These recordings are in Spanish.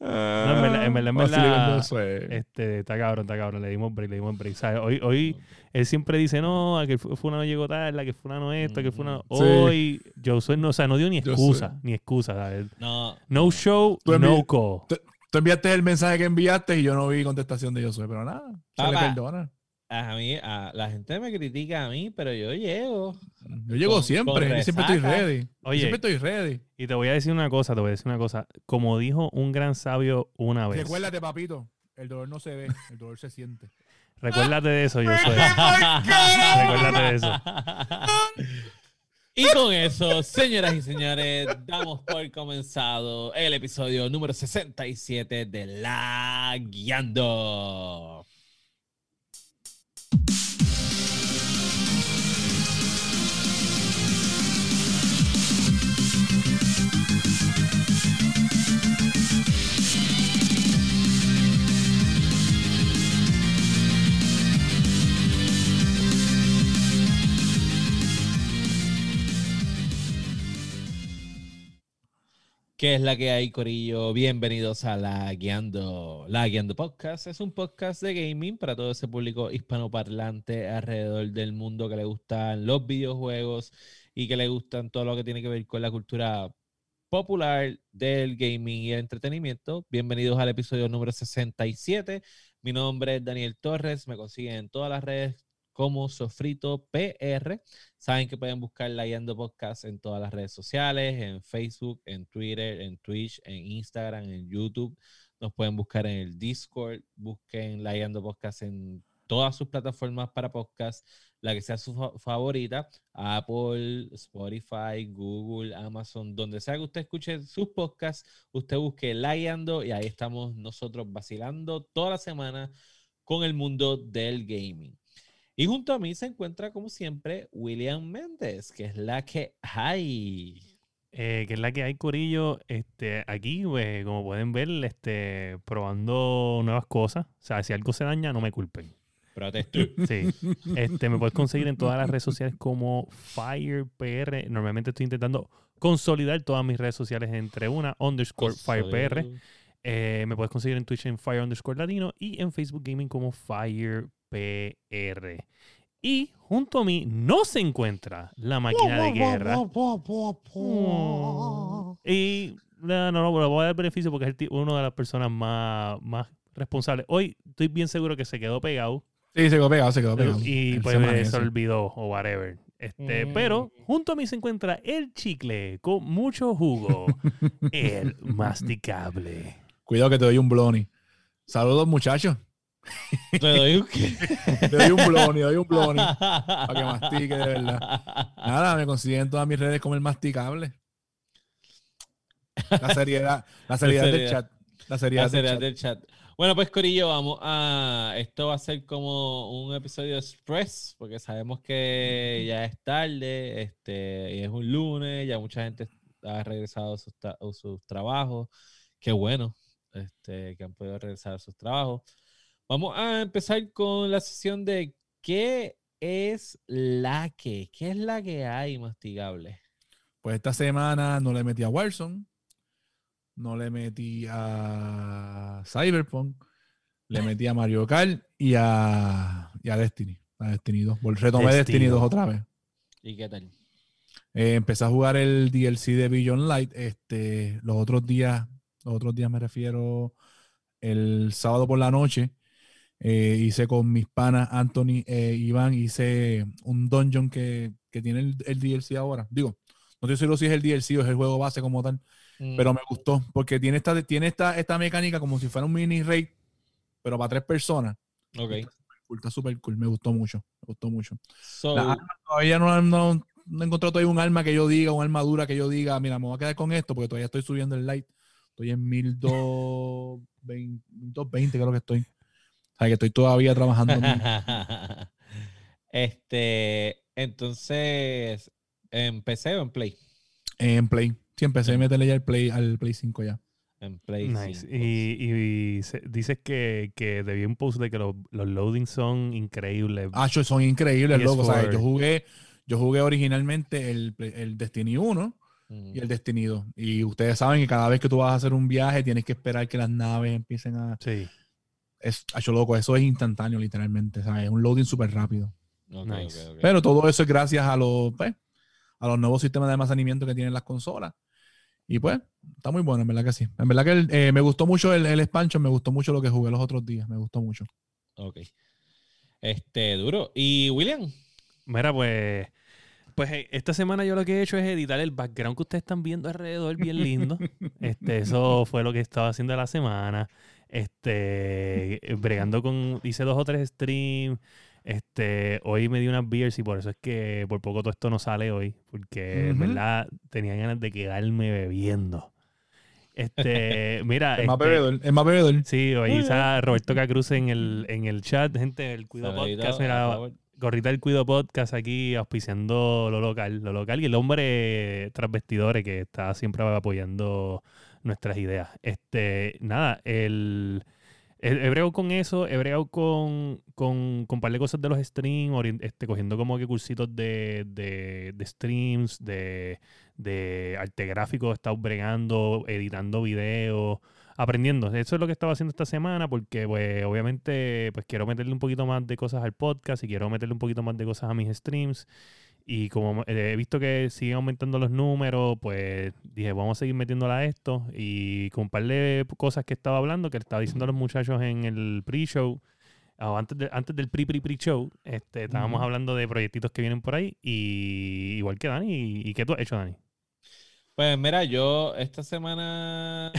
No, en verdad, en verdad, en Vacile verdad. Este, está cabrón, está cabrón. Le dimos break, le dimos break. ¿sabes? Hoy, hoy él siempre dice, no, a que fu- fulano llegó tarde, a que fulano esto, a que fulano... Sí. Hoy, Josué no, o sea, no dio ni excusa, ni excusa. ¿sabes? No. No show, Tú no envi- call. Tú enviaste el mensaje que enviaste y yo no vi contestación de Josué, pero nada, se le perdona. A mí, a, la gente me critica a mí, pero yo llego. Yo llego Con- siempre, con yo siempre estoy ready. Yo siempre estoy ready. Y te voy a decir una cosa, te voy a decir una cosa. Como dijo un gran sabio una vez. Recuérdate, papito, el dolor no se ve, el dolor se siente. Recuérdate de eso, Josué. Recuérdate de eso. Y con eso, señoras y señores, damos por comenzado el episodio número 67 de La Guiando. ¿Qué es la que hay, Corillo? Bienvenidos a La Guiando. La Podcast es un podcast de gaming para todo ese público hispanoparlante alrededor del mundo que le gustan los videojuegos y que le gustan todo lo que tiene que ver con la cultura popular del gaming y el entretenimiento. Bienvenidos al episodio número 67. Mi nombre es Daniel Torres. Me consiguen en todas las redes como Sofrito PR. Saben que pueden buscar La Guiando Podcast en todas las redes sociales, en Facebook, en Twitter, en Twitch, en Instagram, en YouTube. Nos pueden buscar en el Discord. Busquen La Guiando Podcast en todas sus plataformas para podcast, la que sea su fa- favorita, Apple, Spotify, Google, Amazon, donde sea que usted escuche sus podcasts, usted busque La Guiando y ahí estamos nosotros vacilando toda la semana con el mundo del gaming. Y junto a mí se encuentra, como siempre, William Méndez, que es la que hay. Eh, que es la que hay, Corillo. Este, aquí, pues, como pueden ver, este, probando nuevas cosas. O sea, si algo se daña, no me culpen. Protesto. Sí. Este, me puedes conseguir en todas las redes sociales como FirePR. Normalmente estoy intentando consolidar todas mis redes sociales entre una underscore FirePR. Eh, me puedes conseguir en Twitch en Fire underscore Latino y en Facebook Gaming como FirePR. Y junto a mí no se encuentra la máquina de guerra. Y no, no, no, le voy a dar beneficio porque es uno de las personas más, más responsables. Hoy estoy bien seguro que se quedó pegado Sí, se quedó pegado, se quedó pegado. y pues se olvidó o whatever. Este, Mm. Pero junto a mí se encuentra el chicle con mucho jugo, el masticable. Cuidado que te doy un bloni. Saludos, muchachos. Te doy un. Te doy un bloni, doy un bloni. Para que mastique, de verdad. Nada, me consiguen en todas mis redes como el masticable. La seriedad, la seriedad del seriedad. chat. La seriedad, La del chat. del chat. Bueno, pues Corillo, vamos a. Esto va a ser como un episodio express, porque sabemos que ya es tarde, este, y es un lunes, ya mucha gente ha regresado a sus, tra- a sus trabajos. Qué bueno, este, que han podido regresar a sus trabajos. Vamos a empezar con la sesión de qué es la que, qué es la que hay, mastigable. Pues esta semana no le metí a Warzone. No le metí a Cyberpunk. Le metí a Mario Kart y a, y a Destiny. A Destiny 2. Vol- Retomé Destiny Destiny 2 2. otra vez. ¿Y qué tal? Eh, empecé a jugar el DLC de Beyond Light. Este, los otros días, los otros días me refiero el sábado por la noche. Eh, hice con mis panas Anthony e Iván, hice un dungeon que, que tiene el, el DLC ahora. Digo, no estoy seguro si es el DLC o es el juego base como tal, pero me gustó porque tiene esta, tiene esta, esta mecánica como si fuera un mini raid, pero para tres personas. Mm, Ok. Cool, Está súper cool, me gustó mucho, me gustó mucho. So, La arma todavía no, no, no he encontrado todavía un arma que yo diga, una armadura que yo diga, mira, me voy a quedar con esto porque todavía estoy subiendo el light. Estoy en 1220, 1220 creo que estoy. O sea, que estoy todavía trabajando. en este, entonces, ¿en PC o en Play? en Play. Sí, empecé a meterle ya el Play, al Play 5 ya. En Play. Nice. 5. Y, y se- dices que, que vi un post de que los, los loadings son increíbles. Ah, son increíbles, PS4. loco. O sea, yo jugué, yo jugué originalmente el, el Destiny 1 Ujú. y el Destinido. Y ustedes saben que cada vez que tú vas a hacer un viaje tienes que esperar que las naves empiecen a... Sí. Es, hecho loco, eso es instantáneo literalmente, ¿sabes? Es un loading súper rápido. Nice. Pero todo eso es gracias a los, pues, a los nuevos sistemas de almacenamiento que tienen las consolas. Y pues, está muy bueno, en verdad que sí. En verdad que el- eh, me gustó mucho el, el expansion, me gustó mucho lo que jugué los otros días, me gustó mucho. Ok. Este, duro. ¿Y William? Mira, pues. Pues eh, esta semana yo lo que he hecho es editar el background que ustedes están viendo alrededor, bien lindo. Este, eso fue lo que estaba haciendo la semana. Este, bregando con, hice dos o tres streams. Este, hoy me di unas beers y por eso es que por poco todo esto no sale hoy, porque en verdad tenía ganas de quedarme bebiendo. Este, mira, Es más este, bebedor, es más bebedor. sí, hoy está Roberto Cacruz en el, en el chat, gente, el Cuido Saludito Podcast, mira. Gorrita del Cuido Podcast aquí auspiciando lo local, lo local y el hombre tras vestidores que está siempre apoyando nuestras ideas. Este, nada, el he, he bregado con eso, he bregado con, con, con un par de cosas de los streams, este, cogiendo como que cursitos de, de, de streams, de, de arte gráfico, he estado bregando, editando videos, aprendiendo. Eso es lo que estaba haciendo esta semana porque, pues, obviamente, pues quiero meterle un poquito más de cosas al podcast y quiero meterle un poquito más de cosas a mis streams. Y como eh, he visto que siguen aumentando los números, pues dije, vamos a seguir metiéndola a esto. Y con un par de cosas que estaba hablando, que le estaba diciendo a los muchachos en el pre-show, o antes, de- antes del pre-pre-pre-show, este, estábamos hablando de proyectitos que vienen por ahí. Y igual que Dani. ¿Y, y qué tú has hecho, Dani? Pues mira, yo esta semana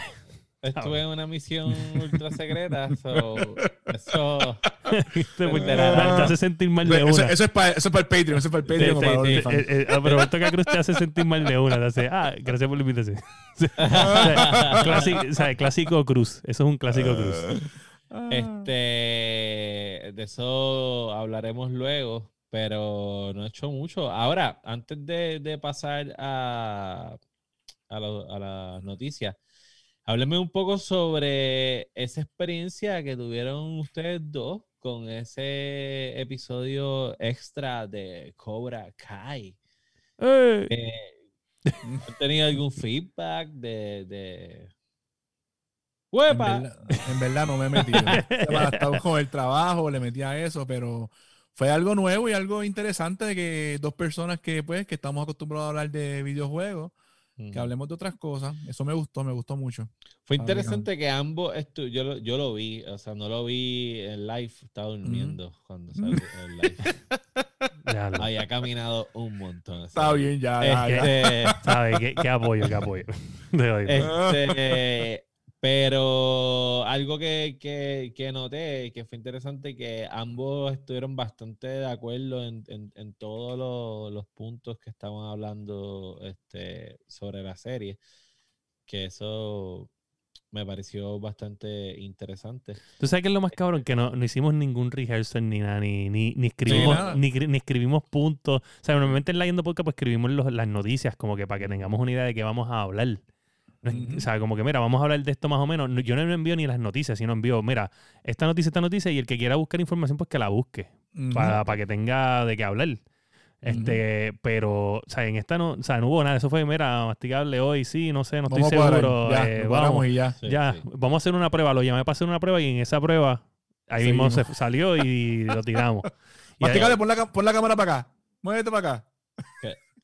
estuve en una misión ultra secreta. so, eso. Te, Pues, te hace sentir mal de una. eso es para eso es para el Patreon, eso es para el Patreon. Sí, sí, sí, eh, eh, pero Roberto Cacruz te hace sentir mal de una. Te hace, ah, gracias por la invitación. O sea, clásico, o sea, clásico cruz. Eso es un clásico cruz. Ah. Este, de eso hablaremos luego, pero no he hecho mucho. Ahora, antes de, de pasar a, a, lo- a las noticias, hábleme un poco sobre esa experiencia que tuvieron ustedes dos con ese episodio extra de Cobra Kai. Eh, Eh, ¿Han tenido algún feedback de... de... En ¡Huepa! verdad, en verdad no me he metido. He estado con el trabajo, le metí a eso, pero fue algo nuevo y algo interesante de que dos personas que pues que estamos acostumbrados a hablar de videojuegos, que hablemos de otras cosas. Eso me gustó, me gustó mucho. Fue interesante que ambos, estu- yo, lo, yo lo vi, o sea, no lo vi en live, estaba durmiendo cuando salió el live. ya lo- Había caminado un montón. Está bien, ya, ya, ya. Este, ¿Sabes? ¿Qué, qué apoyo, qué apoyo. De hoy. este, pero algo que, que, que noté que fue interesante que ambos estuvieron bastante de acuerdo en, en- en todos los, los puntos que estaban hablando este, sobre la serie. Que eso me pareció bastante interesante. ¿Tú sabes qué es lo más cabrón? Que no, no hicimos ningún rehearsal ni nada, ni, ni, ni escribimos, nada. ni, ni escribimos puntos. O sea, normalmente en la Yendo Podcast pues escribimos los- las noticias como que para que tengamos una idea de qué vamos a hablar. O sea, como que mira, vamos a hablar de esto más o menos. No- Yo no envío ni las noticias, sino envío, mira, esta noticia, esta noticia, y el que quiera buscar información, pues que la busque, para, para que tenga de qué hablar. Este, pero, o sea, en esta no, o sea, no hubo nada. Eso fue, mira, masticable hoy, sí, no sé, no estoy Vamos a cuadrar, seguro. ya, eh, vamos, y ya. Sí, ya, sí. vamos a hacer una prueba. Lo llamé para hacer una prueba y en esa prueba ahí mismo Seguimos. se salió y lo tiramos. Y ahí- Masticable, pon la, pon la cámara para acá. Muévete para acá.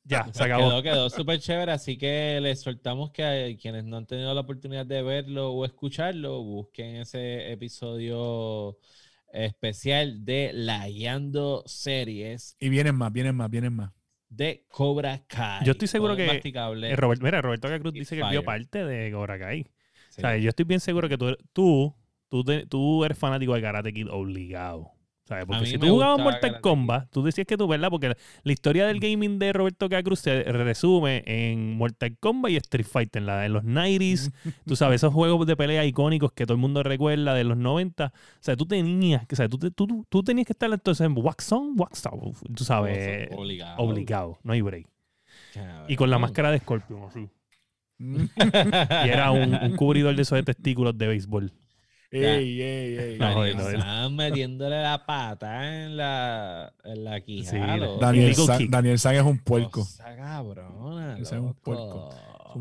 Ya, se Pues acabó. Quedó, quedó súper chévere, así que les soltamos que a quienes no han tenido la oportunidad de verlo o escucharlo, busquen ese episodio especial de La Guiando Series Y vienen más, vienen más, vienen más. de Cobra Kai. Yo estoy seguro que. Eh, Robert- mira, Roberto Cruz y dice que vio parte de Cobra Kai. Sí. O sea, yo estoy bien seguro que tú, tú, tú, tú eres fanático de Karate Kid obligado. ¿Sabes? Porque si tú jugabas Mortal Kombat, tú decías que tú, ¿verdad? Porque la, la historia del gaming de Roberto K. Cruz se resume en Mortal Kombat y Street Fighter, en, la, en los 90s. tú sabes, esos juegos de pelea icónicos que todo el mundo recuerda de los 90. O sea, tú tenías, que- o sea, tú, tú, tú- tenías que estar entonces en Wax On, Wax Off. Tú sabes, Obligado. obligado, no hay break. Cabrón. Y con la máscara de Scorpion, así. Y era un, un cubridor de esos de testículos de béisbol. Ey, ey, ey. No, Daniel no, no. San metiéndole la pata en la, en la quijada. Sí. Daniel, San. Daniel San es un puerco. Cosa cabrona, Ese es un puerco.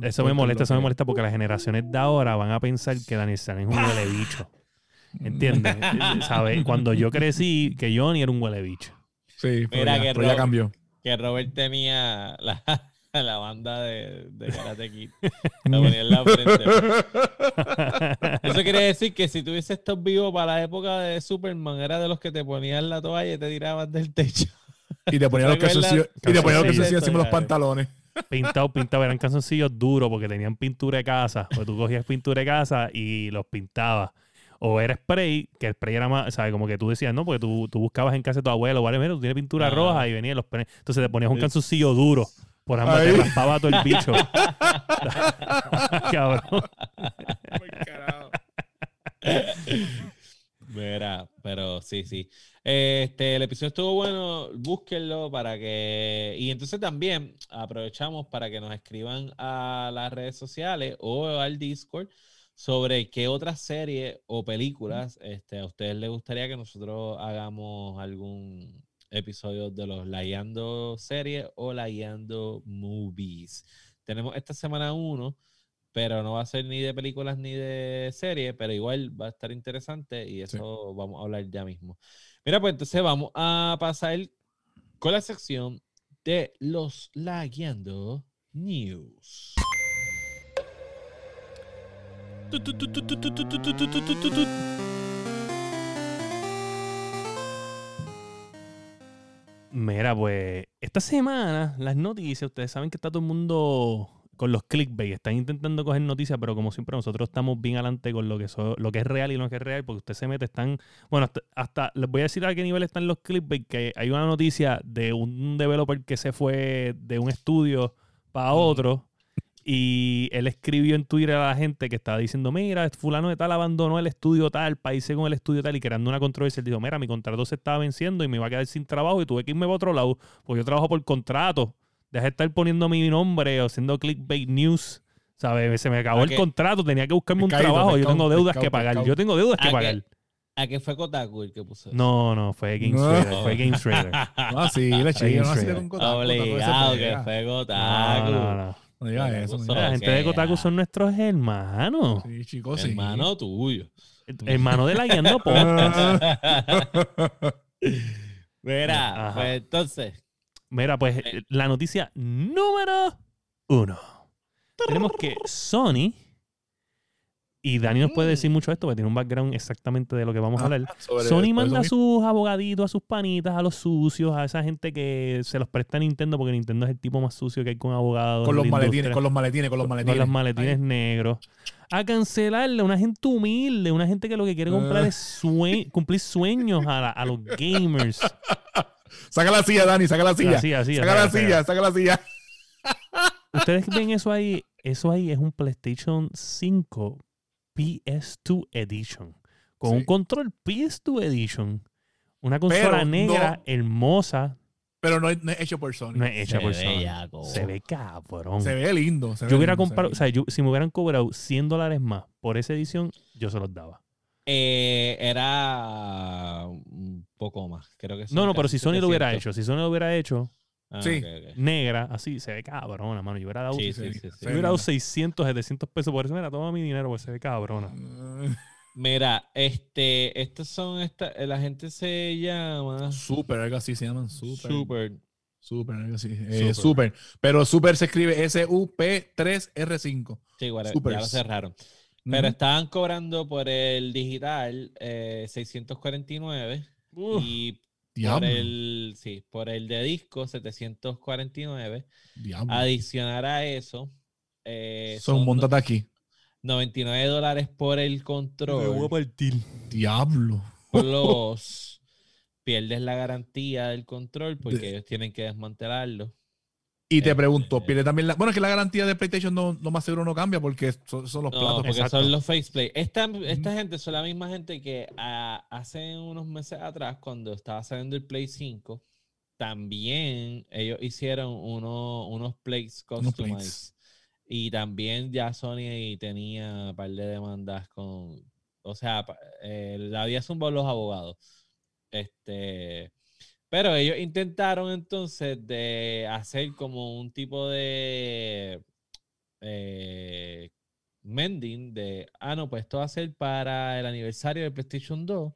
Eso me molesta, eso me molesta porque las generaciones de ahora van a pensar que Daniel San es un huele bicho. ¿Entiendes? ¿Sabes? Cuando yo crecí, que Johnny era un huele bicho. Sí, pero, Mira ya, que pero ya Rob- cambió. Que Robert tenía la, la banda de, de Karate Kid. La ponía en la frente. Eso quiere decir que si tuviese estado vivo para la época de Superman, era de los que te ponían la toalla y te tiraban del techo. Y te ponía los calzoncillos, y te ponía los Calzoncillos. calzoncillos encima de los pantalones. Pintado, pintado, eran calzoncillos duros porque tenían pintura de casa. Pues tú cogías pintura de casa y los pintabas. O era spray, que el spray era más, ¿sabes? Como que tú decías, no, porque tú, tú buscabas en casa de tu abuelo, vale, mira, tú tienes pintura Ah. roja y venían los. Entonces te ponías un calzoncillo duro. Por ambas Ahí. te raspaba todo el bicho. Cabrón. Mira, pero sí, sí. Este, el episodio estuvo bueno, búsquenlo para que... Y entonces también aprovechamos para que nos escriban a las redes sociales o al Discord sobre qué otras series o películas este, a ustedes les gustaría que nosotros hagamos algún episodio de los Layando series o Layando movies. Tenemos esta semana uno, pero no va a ser ni de películas ni de series, pero igual va a estar interesante y eso vamos a hablar ya mismo. Mira, pues entonces vamos a pasar con la sección de los Lagueando News. Mira, pues esta semana las noticias, ustedes saben que está todo el mundo con los clickbait, están intentando coger noticias, pero como siempre nosotros estamos bien adelante con lo que, so- lo que es real y lo que es real, porque usted se mete, están, bueno, hasta, hasta- les voy a decir a qué nivel están los clickbait, que hay una noticia de un developer que se fue de un estudio para otro y él escribió en Twitter a la gente que estaba diciendo, mira, fulano de tal abandonó el estudio tal, país con el estudio tal y creando una controversia. Él dijo, mira, mi contrato se estaba venciendo y me iba a quedar sin trabajo y tuve que irme para otro lado, porque yo trabajo por contrato. Deja de estar poniendo mi nombre o haciendo clickbait news. ¿Sabes? Se me acabó ¿A el contrato, tenía que buscarme un trabajo, yo tengo deudas pescado, que pagar. pescado. Yo tengo deudas que pagar. ¿A qué fue Kotaku el que puso eso? No, no, fue Games No. Trader, fue Games Trader. No, sí, le chingue, no así con Kotaku, Obligado que fue Kotaku. no, no. No digas Kotaku eso. no son- La digas gente de Kotaku son nuestros hermanos. Sí, chicos, sí. Hermano tuyo. Hermano de la Guiando Podcast. Mira, Ajá. pues entonces, Mira, pues Eh. la noticia número uno. Tenemos que Sony, y Dani nos puede decir mucho de esto, porque tiene un background exactamente de lo que vamos a hablar. Ah, Sobre- Sony manda a sus abogaditos, a sus panitas, a los sucios, a esa gente que se los presta a Nintendo, porque Nintendo es el tipo más sucio que hay con abogados. Con los la maletines, industria, con los maletines, con los con maletines. los maletines negros. A cancelarle a una gente humilde, una gente que lo que quiere comprar Ah. es sue- cumplir sueños a, la- a los gamers. Saca la silla, Dani, saca la silla. Así, así, saca la silla, saca la silla. Ustedes ven eso ahí, eso ahí es un PlayStation 5 PS2 Edition. Con Sí. un control PS2 Edition. Una consola Pero negra, no- hermosa, Pero no es, no es hecho por Sony. no es hecha Se por Sony. yaco. Se ve cabrón. Se ve lindo. se ve yo hubiera lindo, se ve comprado, o sea, yo- si me hubieran cobrado 100 dólares más por esa edición, yo se los daba. eh, era un poco más. Creo que No, no, pero si Sony lo hubiera 700. hecho, si Sony lo hubiera hecho Ah, Sí. negra, así, se ve cabrona, mano. Yo hubiera dado, Sí, yo sí, sí, sí. Se ve hubiera dado lindo. 600, 700 pesos por eso. Mira, toma mi dinero, pues se ve cabrona. Mira, este, estos son, esta, la gente se llama Super, algo así se llaman. Super. Super. Super, algo así. Super. Eh, super. Pero Super se escribe S-U-P-3-R-5. Sí, bueno, ya lo cerraron. Pero estaban cobrando por el digital eh, 649 y por el, sí, por el de disco 749. Diablo. Adicionar a eso, eh, Son, son montate aquí. 99 dólares por el control. partir. Diablo. Plus, pierdes la garantía del control porque De- ellos tienen que desmantelarlo. Y te Eh, pregunto, eh, pierde también la. Bueno, es que la garantía de PlayStation no, lo más seguro no cambia porque son, son los No, platos. porque Exacto. son los faceplay. Esta, esta gente son la misma gente que ah, hace unos meses atrás, cuando estaba saliendo el Play 5, también ellos hicieron uno- unos plates customized. Y también ya Sony tenía un par de demandas con, O sea, eh, la había zumbado los abogados. Este, pero ellos intentaron entonces de hacer como un tipo de eh, mending de, ah, no, pues esto va a ser para el aniversario de PlayStation 2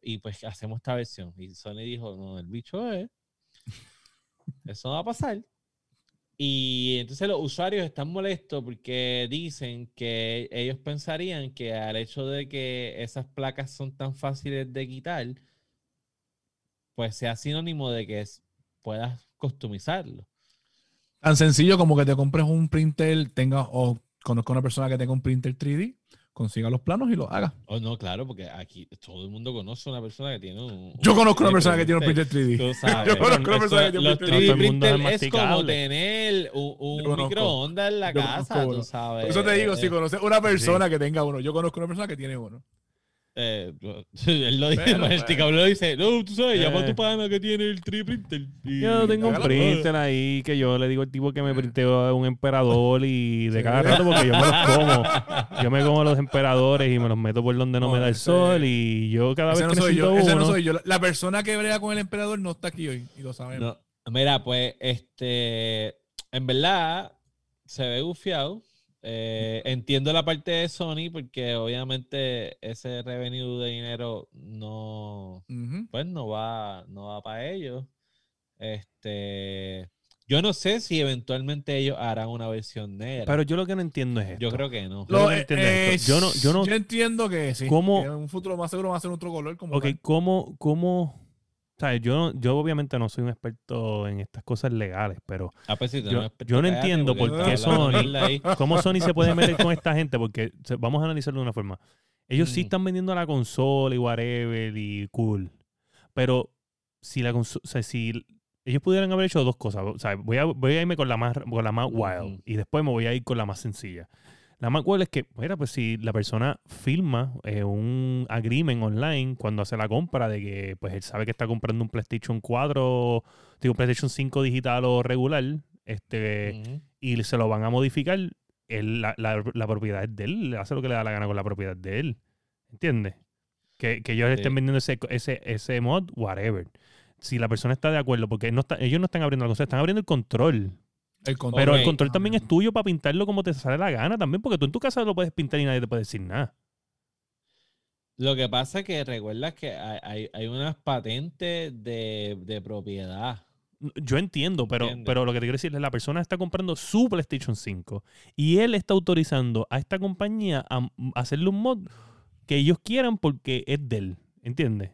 y pues hacemos esta versión. Y Sony dijo, no, el bicho es, eso no va a pasar. Y entonces los usuarios están molestos porque dicen que ellos pensarían que al hecho de que esas placas son tan fáciles de quitar, pues sea sinónimo de que es- puedas customizarlo. Tan sencillo como que te compres un printer, tenga o conozca una persona que tenga un printer 3D, consiga los planos y lo haga. Oh, no, claro, porque aquí todo el mundo conoce una persona que tiene un. Yo conozco una un persona que tiene un printer. printer 3D. Tú sabes. Yo conozco una persona que tiene un printer 3D Todo el mundo es como tener un, un microondas en la Yo casa, conozco tú sabes. Por eso te digo, si conoces una persona que tenga uno, yo conozco una persona que tiene uno. Eh, él lo dice, Pero, el pues. ticablo lo dice, no, tú sabes, llama a Eh. tu pana que tiene el 3D printer. y- Yo tengo un printer ahí que yo le digo al tipo que me printeo un emperador y de cada rato porque yo me los como. Yo me como los emperadores y me los meto por donde no, No, me da el sol y yo cada vez Ese no que soy yo, ese no soy yo. La- La persona que brega con el emperador no está aquí hoy y lo sabemos. No, mira, pues, este, en verdad, se ve gufiado. Eh, entiendo la parte de Sony porque obviamente ese revenue de dinero no, Ujú. pues no va, no va para ellos. Este, yo no sé si eventualmente ellos harán una versión negra. Pero yo lo que no entiendo es esto. yo creo que no. Yo Lo- no entiendo eh, esto. Yo no- yo no- entiendo que sí. ¿Cómo- que en un futuro más seguro va a ser otro color. Como Ok, tal. ¿cómo, cómo, Yo, yo obviamente no soy un experto en estas cosas legales, pero Ah, pues sí, yo- no entiendo por qué Sony-. ¿cómo Sony se puede meter con esta gente? Porque vamos a analizarlo de una forma. Ellos sí están vendiendo la consola y whatever y cool, pero si la o sea, si ellos pudieran haber hecho dos cosas, o sea, voy a, voy a irme con la más, con la más wild y después me voy a ir con la más sencilla. La más wild es que, mira, pues si la persona firma eh, un agreement online cuando hace la compra de que pues él sabe que está comprando un PlayStation 4, digo, PlayStation 5 digital o regular, este, y se lo van a modificar, él- la, la- la propiedad es de él, hace lo que le da la gana con la propiedad de él. ¿Entiendes? Que, que ellos Sí. estén vendiendo ese, ese, ese mod, whatever. Si la persona está de acuerdo, porque no está, ellos no están abriendo la consola, están abriendo el control. El control. Pero el control también es tuyo para pintarlo como te sale la gana también, porque tú en tu casa lo puedes pintar y nadie te puede decir nada. Lo que pasa es que recuerda que hay, hay- hay unas patentes de, de propiedad. Yo entiendo, pero, pero lo que te quiero decir es la persona está comprando su PlayStation 5 y él está autorizando a esta compañía a, a hacerle un mod que ellos quieran porque es de él. ¿Entiendes?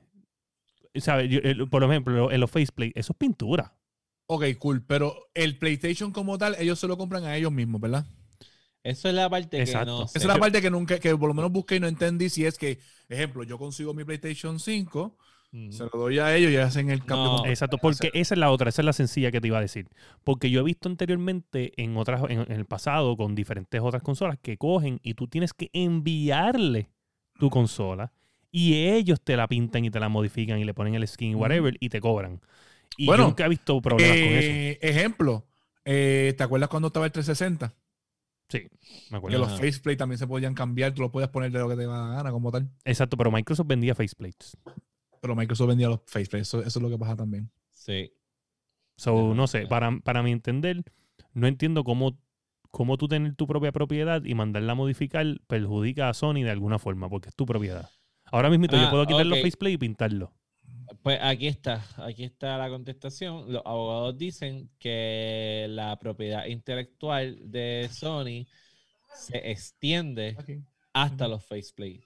Por ejemplo, en los faceplate, eso es pintura. Ok, cool. Pero el PlayStation como tal, ellos se lo compran a ellos mismos, ¿verdad? Eso es la parte Exacto. que no Esa es la parte que nunca, que por lo menos busqué y no entendí si es que, ejemplo, yo consigo mi PlayStation 5, Ujú. se lo doy a ellos y hacen el cambio. No. Exacto, porque esa es la otra, esa es la sencilla que te iba a decir. Porque yo he visto anteriormente en otras, en, en el pasado, con diferentes otras consolas, que cogen y tú tienes que enviarle tu consola y ellos te la pintan y te la modifican y le ponen el skin, whatever, y te cobran. Y Bueno, yo nunca he visto problemas con eso. Eh, ejemplo, eh, ¿te acuerdas cuando estaba el 360? Sí, me Que acuerdo. los Ajá. faceplate también se podían cambiar, tú los podías poner de lo que te da la gana como tal. Exacto, pero Microsoft vendía faceplates. Pero Microsoft vendía los faceplate, eso, eso es lo que pasa también. Sí. So, no sé, para, para mi entender, no entiendo cómo, cómo tú tener tu propia propiedad y mandarla a modificar perjudica a Sony de alguna forma, porque es tu propiedad. Ahora mismo yo Ah, puedo quitar los ok. faceplate y pintarlo. Pues aquí está, aquí está la contestación. Los abogados dicen que la propiedad intelectual de Sony se extiende hasta los faceplates.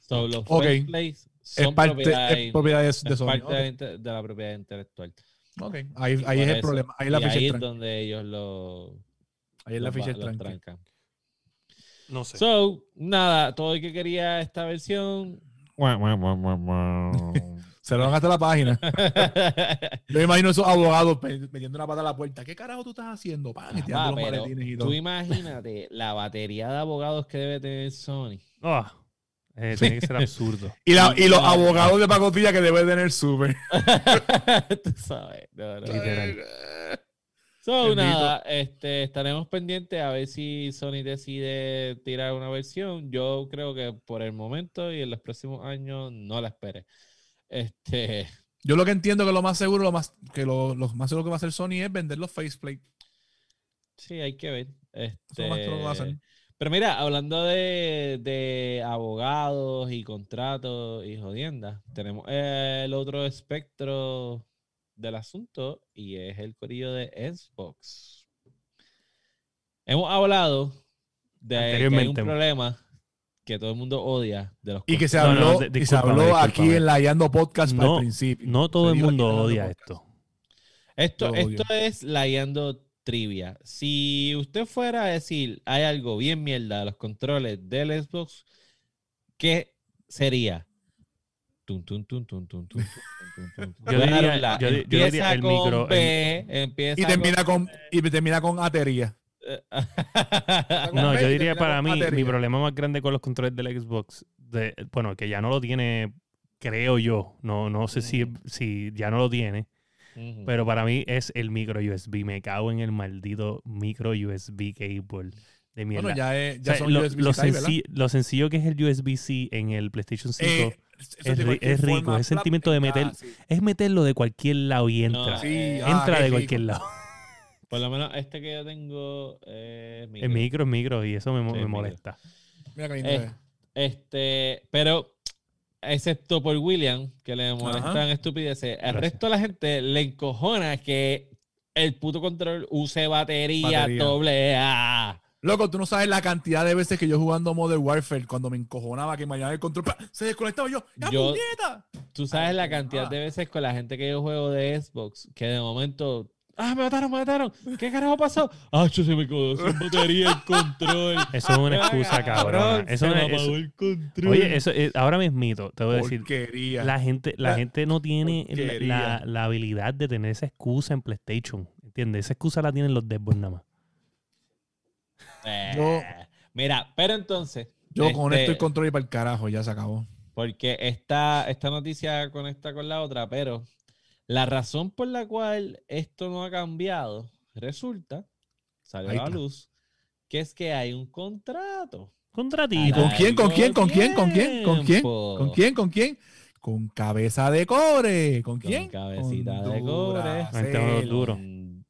So, los Ok. faceplates son Es parte, propiedad, es propiedad de, es Sony. parte Ok. de, de la propiedad intelectual. Ok. Ahí, ahí es el eso. problema. Ahí es la Y ficha ahí es tranca. donde ellos lo, Ahí es la ficha tranca. trancan. No sé. So, nada, todo el que quería esta versión. Se lo dan hasta la página. Yo imagino esos abogados metiendo una pata a la puerta. ¿Qué carajo tú estás haciendo? Pan, Ah, los pero maletines y tú imagínate la batería de abogados que debe tener Sony. Ah, eh, tiene que ser absurdo. Y, la- y los abogados de pacotilla que debe tener súper. Tú sabes. no, no. Literal. So, nada, este, estaremos pendientes a ver si Sony decide tirar una versión. Yo creo que por el momento y en los próximos años no la espere. Este, Yo lo que entiendo que lo más seguro, lo más, que lo, lo más seguro que va a hacer Sony es vender los faceplate. sí, hay que ver. Eso es lo más que lo va a hacer. Este, pero mira, hablando de, de abogados y contratos y jodiendas, tenemos el otro espectro del asunto y es el corillo de Xbox. Hemos hablado de que hay un problema que todo el mundo odia de los y que se habló, y se habló aquí en la Yando Podcast no, al principio. No todo el mundo odia esto. Esto, esto es la Yando Trivia. Si usted fuera a decir hay algo bien mierda de los controles del Xbox, ¿qué sería? Yo diría, yo, el micro. B, y termina con, con y termina con atería. No, yo diría para mí, mi problema más grande con los controles del Xbox, de, bueno, que ya no lo tiene, creo yo, no, no sé si, si ya no lo tiene, pero para mí es el micro USB. Me cago en el maldito micro USB cable de mierda. Bueno, ya, es, O ya sea, son lo, USB lo sencillo que es el USB-C en el PlayStation 5 Eh, es ri- es rico, es sentimiento de meter- ah, sí. es meterlo de cualquier lado y No, entra. Sí, ah, entra de rico. cualquier lado. Por lo menos este que yo tengo eh, Es micro, es micro y eso me, Sí, molesta. Mira qué lindo Eh, es. Este, pero excepto por William, que le molestan Ajá. estupideces, el Gracias. resto de la gente le encojona que el puto control use batería, Batería. doble A. Loco, tú no sabes la cantidad de veces que yo jugando Modern Warfare, cuando me encojonaba que llamaba el control, se desconectaba yo. ¡Ya, Yo- puñeta! Tú sabes Ay, la cantidad de veces con la gente que yo juego de Xbox, que de momento, ah, me mataron, me mataron. ¿Qué carajo pasó? Ah, yo se me quedó sin batería el control. Eso es una excusa, cabrona. Eso se no me es- apagó eso- el control. Oye, eso es- ahora mismito, te voy a decir, Porquería. la gente, la La- gente no tiene la, la- habilidad de tener esa excusa en PlayStation. ¿Entiendes? Esa excusa la tienen los Xbox nada más. Eh, Yo- Mira, pero entonces. Yo con este, esto el control y para el carajo, ya se acabó. Porque esta, esta noticia conecta con la otra, pero la razón por la cual esto no ha cambiado, resulta, salió a la luz, que es que hay un contrato. Contratito. ¿Con quién? ¿Con quién? ¿Con quién? ¿Con quién? ¿Con quién? ¿Con quién? ¿Con quién? Con cabeza de cobre. ¿Con quién? cabecita Con de cobre. Duro.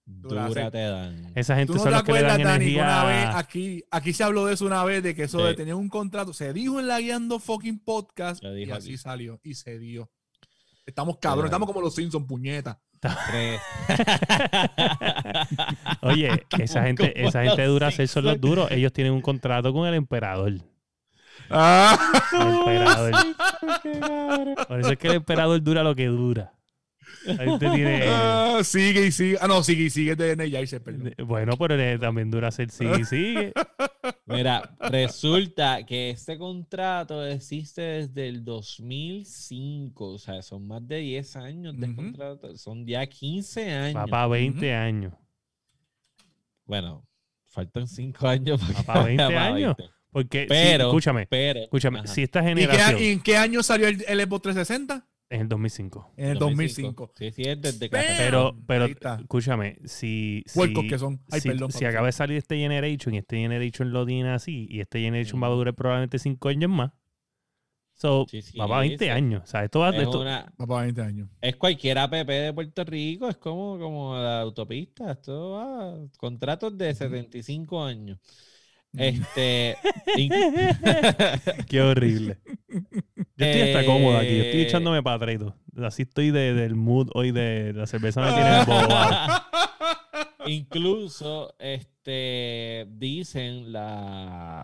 Dura te dan. Esa gente ¿Tú no son te los que le dan acuerdas, Dani, una vez aquí, aquí se habló de eso una vez, de que eso Sí. de tener un contrato, se dijo en la guiando fucking podcast y así salió y se dio. Estamos cabrones, estamos como los Simpsons, puñeta. Oye, esa gente, esa gente dura ser son los duros. Ellos tienen un contrato con el emperador. Ah, El emperador. Por eso es que el emperador dura lo que dura. Tiene. ah, sigue y sigue. Ah, no, sigue y sigue de Energizer, perdón. Bueno, pero también dura ser sigue y sigue. Mira, resulta que este contrato existe desde el 2005, o sea, son más de 10 años de Ujú. contrato, son ya 15 años. Papá, 20 años. Bueno, faltan 5 años para Papá, 20 vaya para años. 20. Porque, sí, Pero, escúchame, pero, escúchame, ajá, si esta ¿Y, qué, generación y en qué año salió el, el Xbox 360? En el 2005. En el 2005. Sí, sí, es desde que. Pero, pero escúchame, si, Puercos si, que son. Ay, si, perdón. si acaba de salir este Generation y este Generation lo tiene así y este Generation va a durar probablemente 5 años más. So, Sí, sí, va para 20 sí. años. O sea, esto va es, esto, una- Papá, 20 años. es cualquier APP de Puerto Rico, es como, como la autopista, esto va, contratos de 75 años. Este, Qué horrible. Yo estoy hasta cómodo aquí. Yo estoy Eh, echándome para atrás. Así estoy de, del mood hoy de la cerveza me tiene embobado. Incluso, este, dicen la,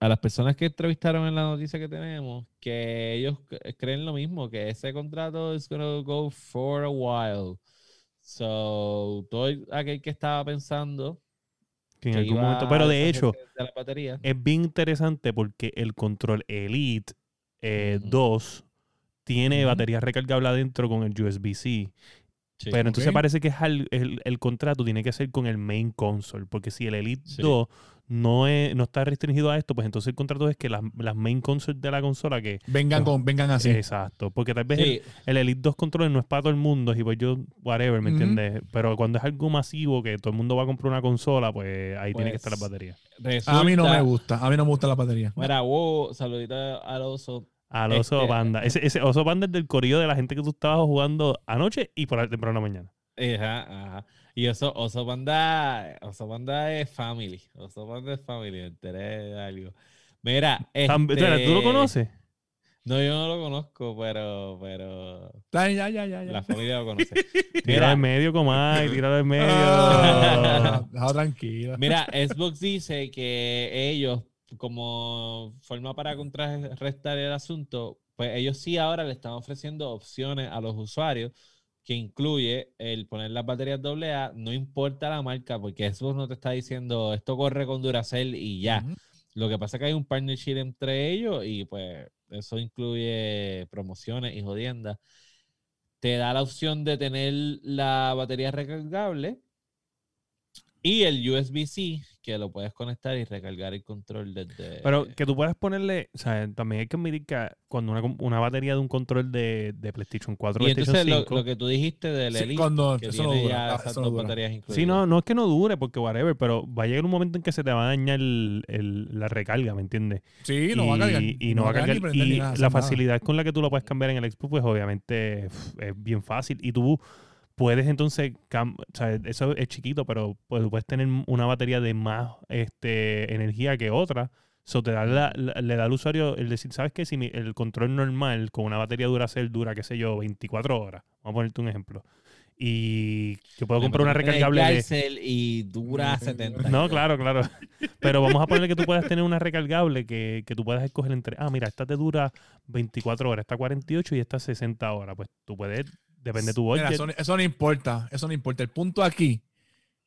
a las personas que entrevistaron en la noticia que tenemos que ellos creen lo mismo, que ese contrato es going go for a while. So, todo aquel que estaba pensando Que en que algún momento. Pero de hecho, de la batería, es bien interesante porque el control Elite eh, Ujú. 2 tiene Ujú. batería recargable adentro con el USB-C. Sí. Pero entonces parece que es al- el, el contrato tiene que ser con el main console, porque si el Elite Sí. 2 no, es, no está restringido a esto, pues entonces el contrato es que las, las main consoles de la consola que... Vengan, con, vengan así. Exacto, porque tal vez el, Sí, el Elite 2 controller no es para todo el mundo, y pues yo, whatever, ¿me entiendes? Pero cuando es algo masivo, que todo el mundo va a comprar una consola, pues ahí tiene que estar la Pues, batería. resulta, a mí no me gusta. A mí no me gusta la batería. Mira, wow, saludita al oso. Al oso Este- panda. Ese, ese oso panda es del corillo de la gente que tú estabas jugando anoche y por temprano mañana. Ajá, ajá. Y oso, oso panda, oso panda es family. Oso panda es family, me enteré de algo. Mira, espera, ¿Tú lo este, conoces? No, yo no lo conozco, pero, pero Ya, ya, ya, ya. la familia lo conoce. Tíralo en medio, Comay, tíralo en medio. Ah, déjalo tranquilo. Mira, Xbox dice que ellos, como forma para contrarrestar el asunto, pues ellos sí ahora le están ofreciendo opciones a los usuarios que incluye el poner las baterías AA, no importa la marca, porque Xbox no te está diciendo esto corre con Duracell y ya. Lo que pasa es que hay un partnership entre ellos y pues eso incluye promociones y jodiendas. Te da la opción de tener la batería recargable y el USB-C que lo puedes conectar y recargar el control desde... Pero que tú puedas ponerle, o sea, también hay que admitir que cuando una, una batería de un control de, de PlayStation 4 o y PlayStation entonces lo, 5. lo que tú dijiste del Sí, Elite, cuando- que eso no tiene dura, ya ah, esas eso no dos dura. baterías incluidas. Sí, no, no es que no dure, porque whatever, pero va a llegar un momento en que se te va a dañar el- el- la recarga, ¿me entiendes? Sí, no va a cargar. Y, y no va a cargar. ni prender ni Y nada, la nada. facilidad con la que tú lo puedes cambiar en el Xbox, pues obviamente es bien fácil. Y tú puedes entonces, cam- o sea, eso es chiquito, pero pues, puedes tener una batería de más este, energía que otra. Eso te da la- la- le da al usuario el decir, ¿sabes qué? Si mi- el control normal con una batería Duracell dura, qué sé yo, 24 horas. Vamos a ponerte un ejemplo. Y yo puedo Le comprar una recargable de... y dura 70 No, claro, claro. Pero vamos a ponerle que tú puedas tener una recargable que, que tú puedas escoger entre, ah, mira, esta te dura 24 horas, esta 48 y esta 60 horas. Pues tú puedes, depende de tu Mira, budget. eso, no- eso no importa. Eso no importa. El punto aquí,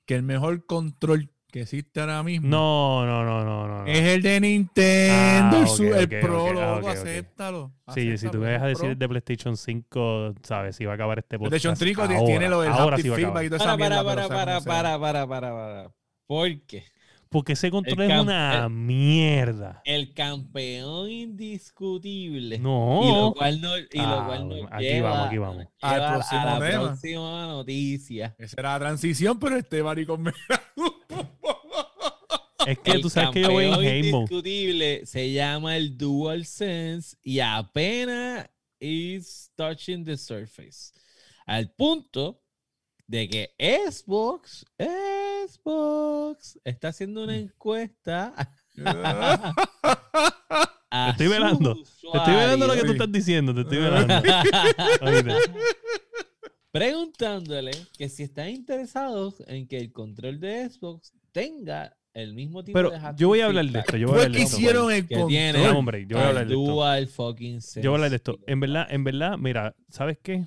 que el mejor control que existe ahora mismo No, no, no, no, no. no. es el de Nintendo, Ah, el, ok, su- el ok, Pro, ah, loco, ok. acéptalo. Sí, si tú me el decir el de PlayStation 5, sabes, si va a acabar este podcast. PlayStation 5 ahora, tiene lo del ahora sí va a acabar. Para, para, para, para, sea. para, para, para, para. ¿Por qué? Porque ese control es una el- mierda. El campeón indiscutible. No. Y lo cual, no, y lo Ah, cual nos bueno, aquí lleva, vamos, aquí vamos. Al próximo a la tema. próxima noticia. Esa era la transición, pero este maricón me... Es que El tú sabes que yo voy en campeón Game indiscutible se llama el DualSense y apenas is touching the surface. Al punto de que Xbox, Xbox está haciendo una encuesta. a Te estoy velando. Te estoy velando lo que tú estás diciendo, te estoy velando. Preguntándole que si están interesados en que el control de Xbox tenga el mismo tipo Pero de yo voy a hablar de esto. Yo voy a Fue hablar de que esto. hicieron el control. tiene hombre, yo voy a hablar el de esto. Dual fucking sense. Yo voy a hablar de esto. En verdad, en verdad, mira, ¿sabes qué?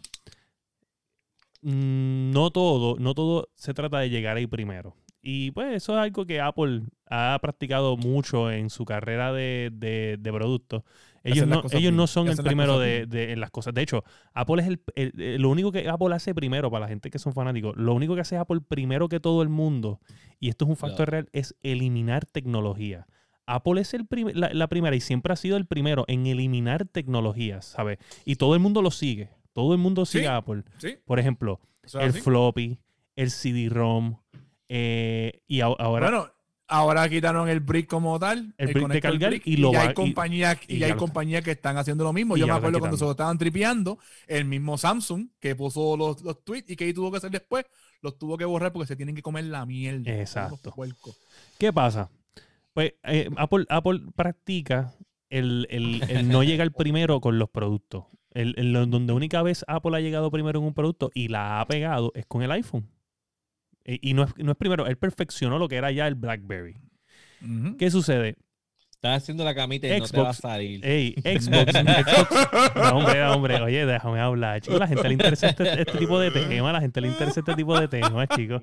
Mm, No todo, no todo se trata de llegar ahí primero. Y pues eso es algo que Apple ha practicado mucho en su carrera de, de, de productos. Ellos no, ellos no son el primero de, de- en las cosas. De hecho, Apple es el, el- el- lo único que Apple hace primero, para la gente que son fanáticos, lo único que hace Apple primero que todo el mundo, y esto es un factor real, es eliminar tecnología. Apple es el prim- la, la primera y siempre ha sido el primero en eliminar tecnologías, ¿sabes? Y todo el mundo lo sigue. Todo el mundo sigue Sí. Apple. Sí, Por ejemplo, el floppy, el CD-ROM, eh, y ahora... Bueno, ahora quitaron el brick como tal. El brick de conector cargar brick, y lo ya va- hay compañías y y, ya hay compañías que están haciendo lo mismo. Yo me acuerdo cuando se lo estaban tripeando, el mismo Samsung que puso los, los tweets y que tuvo que hacer después, los tuvo que borrar porque se tienen que comer la mierda. Exacto. ¿Qué pasa? Pues eh, Apple, Apple practica el, el- el no llegar primero con los productos. El, el- donde única vez Apple ha llegado primero en un producto y la ha pegado es con el iPhone. E- y no es, no es primero, él perfeccionó lo que era ya el BlackBerry. ¿Qué sucede? Estás haciendo la camita y no te va a Xbox. salir. Ey, Xbox, Xbox. No, hombre, no, hombre, oye, déjame hablar, chicos. La gente le interesa este, este tipo de temas, la gente le interesa este tipo de temas, chicos.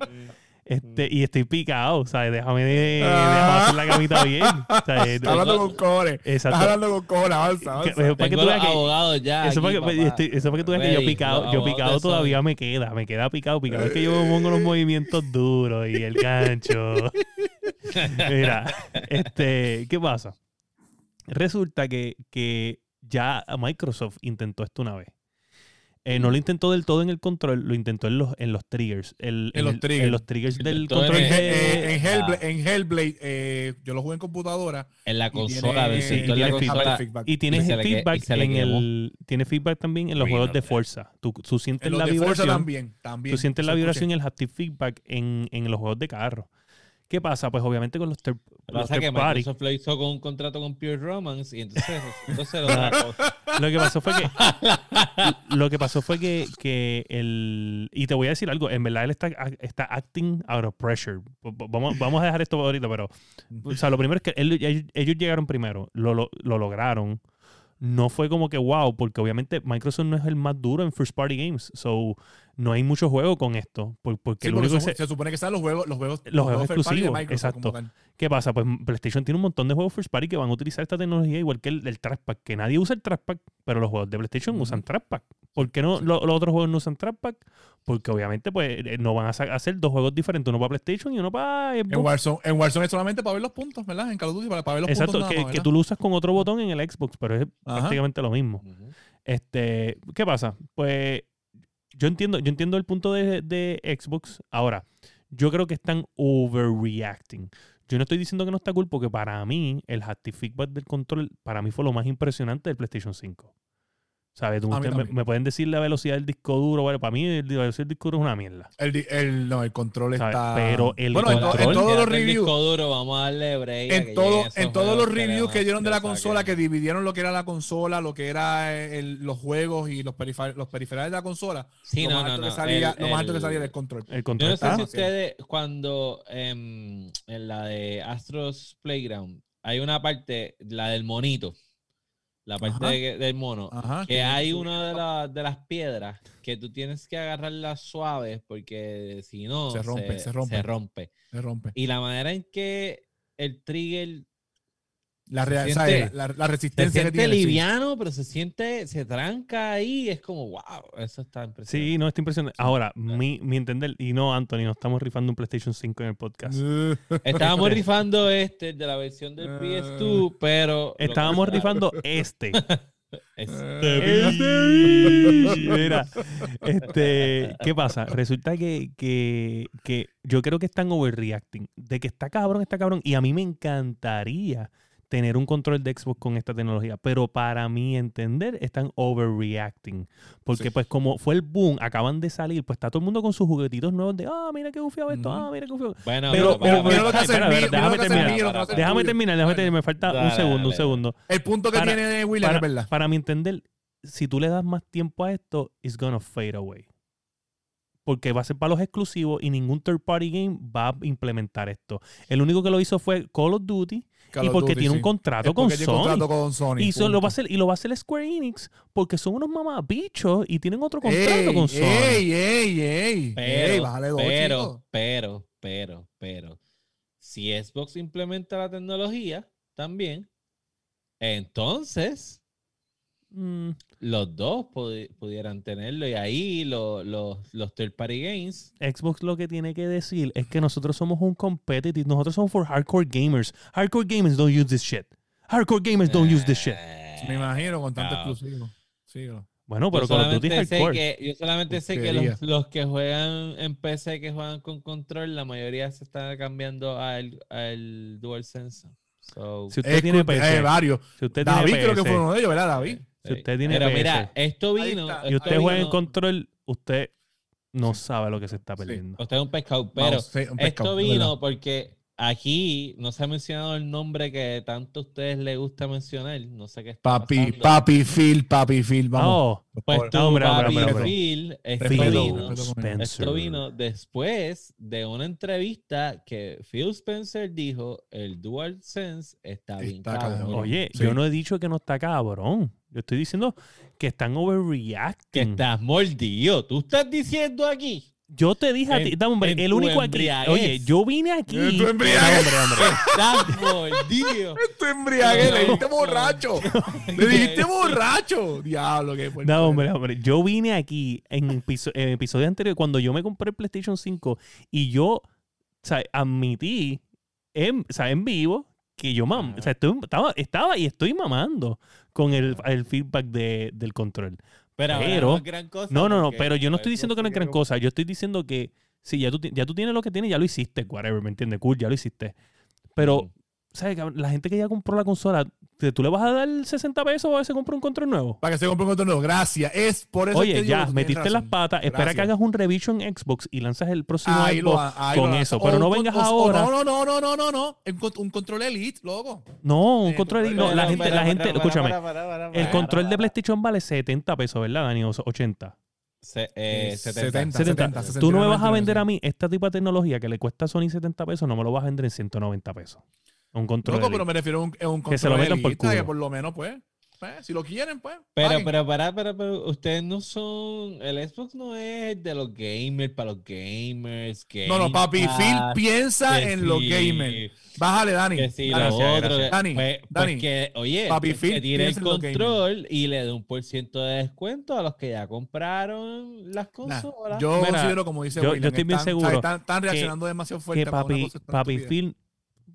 Este, y estoy picado, ¿sabes? Déjame, de, Ah. déjame hacer la camita bien. ¿sabes? Estás hablando con cojones. Exacto. hablando con cojones. Avanza, Que- avanza. para que tú veas que- ya. Eso para aquí, que, papá. estoy- eso para que tú veas que yo picado, yo picado todavía me queda, me queda picado, picado. Es que yo me pongo los movimientos duros y el gancho. Mira, este, ¿qué pasa? Resulta que, que ya Microsoft intentó esto una vez. Eh, no lo intentó del todo en el control, lo intentó en los, en los triggers. el- En los el- triggers. En los triggers del control En, de- eh, en Ah. Hellblade, en Hellblade eh, yo lo jugué en computadora. En la y consola, tiene- y la tiene consola. feedback. Y tienes Y feedback y se le en el. Tiene feedback también en los juegos de fuerza. Tú, tú sientes En los la vibración. también, también. Tú sientes la vibración y el haptic feedback en, en los juegos de carro. ¿Qué pasa? Pues obviamente con third, los pasa que party, Microsoft lo hizo con un contrato con Pure Romance y entonces, entonces lo Lo que pasó fue que lo que pasó fue que, que el y te voy a decir algo, en verdad él está, está acting out of pressure. Vamos, vamos a dejar esto ahorita, pero o sea, lo primero es que él- ellos, ellos llegaron primero, lo, lo, lo lograron. No fue como que wow, porque obviamente Microsoft no es el más duro en first party games, so no hay mucho juego con esto, por- porque Sí, lo porque único que son- se- se supone que están los juegos, los juegos, Los juegos first party de exclusivos, Microsoft como exacto. ¿Qué pasa? Pues PlayStation tiene un montón de juegos first party que van a utilizar esta tecnología igual que el, el trackpad, que nadie usa el trackpad, pero los juegos de PlayStation Ujú. usan trackpad. ¿Por qué no lo- los otros juegos no usan trackpad? Porque obviamente pues eh, no van a hacer dos juegos diferentes, uno para PlayStation y uno para En Xbox. Warzone, en Warzone es solamente para ver los puntos, ¿verdad? En Call of Duty para, para ver los Exacto, puntos. nada que, que tú lo usas con otro botón en el Xbox, pero es Ajá. prácticamente lo mismo. Este, ¿qué pasa? Pues yo entiendo, yo entiendo el punto de, de Xbox. Ahora, yo creo que están overreacting. Yo no estoy diciendo que no está cool porque para mí el haptic feedback del control para mí fue lo más impresionante del PlayStation 5. ¿Sabes? Tú- me, pueden decir la velocidad del disco duro. Bueno, para mí el- la velocidad del disco duro es una mierda. El, el, no, el control ¿Sabes? está. Pero el bueno, en, to- en control- todos los reviews. disco duro, vamos a darle break. En, todo, en todos los reviews que dieron de la consola, que dividieron lo que era la consola, lo que era el- los juegos y los, perifer- los periferales de la consola, Sí, lo, no, más no, alto no. que salía, el- lo más alto que salía era el control. El Yo control no sé está. si ustedes, cuando em, en la de Astros Playground, hay una parte, la del monito, la parte de- del mono, Ajá, que hay una de, la- de las piedras que tú tienes que agarrarlas suaves porque si no Se rompe, se rompe. se rompe. Se rompe. Y la manera en que el trigger La, se siente- la, se resistencia que siente sí. liviano, pero se siente, se tranca ahí, es como, wow, eso está impresionante. Sí, no, está impresionante. Ahora, mi, mi entender, y no, Anthony, no estamos rifando un PlayStation 5 en el podcast. Estábamos rifando este de la versión del PS2, pero. lo que Estábamos está- rifando este. Este Este, Mira, este, ¿qué pasa? Resulta que, que, que yo creo que están overreacting. De que está cabrón, está cabrón. Y a mí me encantaría tener un control de Xbox con esta tecnología. Pero para mi entender, están overreacting. Porque Sí. pues como fue el boom, acaban de salir, pues está todo el mundo con sus juguetitos nuevos de, ah, mira qué bufiado esto, ah, mira qué bufiado. Bueno, Pero- pero mira lo déjame terminar. Déjame terminar, déjame terminar. Me falta un Dale, segundo, un segundo. El punto que Para- tiene William es verdad. Para mi entender, si tú le das más tiempo a esto, it's gonna fade away. Porque va a ser para los exclusivos y ningún third party game va a implementar esto. El único que lo hizo fue Call of Duty Call y porque Duty, tiene sí. un contrato con tiene Sony. contrato con Sony. y, lo va a hacer, y lo va a hacer Square Enix porque son unos mamabichos y tienen otro contrato ey, con Sony. Ey, ey, ey. Pero, ey, bájale dos, pero, chico. pero, pero, pero, si Xbox implementa la tecnología también, entonces Mm, los dos pudi- pudieran tenerlo y ahí lo- los los third party games. Xbox lo que tiene que decir es que nosotros somos un competitive. Nosotros somos for hardcore gamers. Hardcore gamers don't use this shit. Hardcore gamers don't use this shit. Eh, Me imagino con tanto Claro. exclusivo. Síguelo. Bueno, pero yo Call of Duty solamente es sé hardcore. que, yo solamente sé que los, los que juegan en PC que juegan con control, la mayoría se están cambiando al, al DualSense. So, Si usted tiene PC, eh, varios. si usted David tiene creo que fue uno de ellos, ¿verdad, David? Si sí. usted tiene Pero PC, mira, esto vino. está. y usted juega en vino- control, usted no Sí. sabe lo que se está perdiendo. Usted es un pescado, pero Vamos, sí, un pescado, esto vino verdad. porque aquí no se ha mencionado el nombre que tanto a ustedes les gusta mencionar. No sé qué está Papi, pasando. papi Phil, papi Phil, vamos. Oh, Pues No, hombre, papi, hombre, hombre. Phil, esto Respeto, vino, esto vino después de una entrevista que Phil Spencer dijo el DualSense está bien Está cabrón. cabrón. Oye, Sí. yo no he dicho que no está cabrón. Yo estoy diciendo que están que overreacting. estás mordido. Tú estás diciendo aquí. Yo te dije a En- ti, dame, hombre, en el tu único aquí. Oye, yo vine aquí. En tu embriaguez. No, hombre, hombre. Estás mordido. Tu embriaguez, le dijiste No. borracho. Le dijiste borracho. Diablo, que fuerte. No, hombre, hombre. Yo vine aquí en, en episodio anterior cuando yo me compré el PlayStation 5 y yo, o sea, admití en, o sea, en vivo que yo mam, o sea, estoy- estaba, estaba y estoy mamando con el, el feedback de- del control. Pero, Pero- no gran cosa. No, no, no, pero yo no estoy diciendo que no es gran cosa. Yo estoy diciendo que sí, ya tú, ya tú tienes lo que tienes, ya lo hiciste, whatever, ¿me entiendes? Cool, ya lo hiciste. Pero. ¿Sabes? cabrón? La gente que ya compró la consola, ¿te- ¿tú le vas a dar 60 pesos o se compra un control nuevo? Para que se compre un control nuevo. Gracias. Es por eso que Oye, que ya, metiste las patas. Espera que hagas un revision en Xbox y lanzas el próximo Ahí Xbox con eso. Pero O no vengas con- o- ahora. No, no, no, no, no, no, no. Un, con- un control Elite, loco. No, un Eh, control. pero- No, la gente, la gente, escúchame. El control de. PlayStation vale 70 pesos, ¿verdad, Dani? O 80. Se- eh, 70. 70. 70. 70, Tú no me vas a 69, vender a mí esta tipo de tecnología que le cuesta a Sony 70 pesos, no me lo vas a vender en 190 pesos. Un control. Loco, pero me refiero a un, a un Que se lo control metan por Elite, que culo. por lo menos, pues, pues, si lo quieren, pues. Pero, paguen. pero, para, pero, pero, ustedes no son. El Xbox no es de los gamers para los gamers. no, no, papi, Phil piensa en los gamers. Bájale, Dani. Que sí, Dani, otro. gracias. Dani, pues, pues Dani. que, oye, Papi, que, Phil que tire el control y le dé un por ciento de descuento a los que ya compraron las Nah, consolas. yo Mira, considero, como dice yo- yo estoy bien están- seguro Están, están reaccionando demasiado fuerte que papi, papi. Phil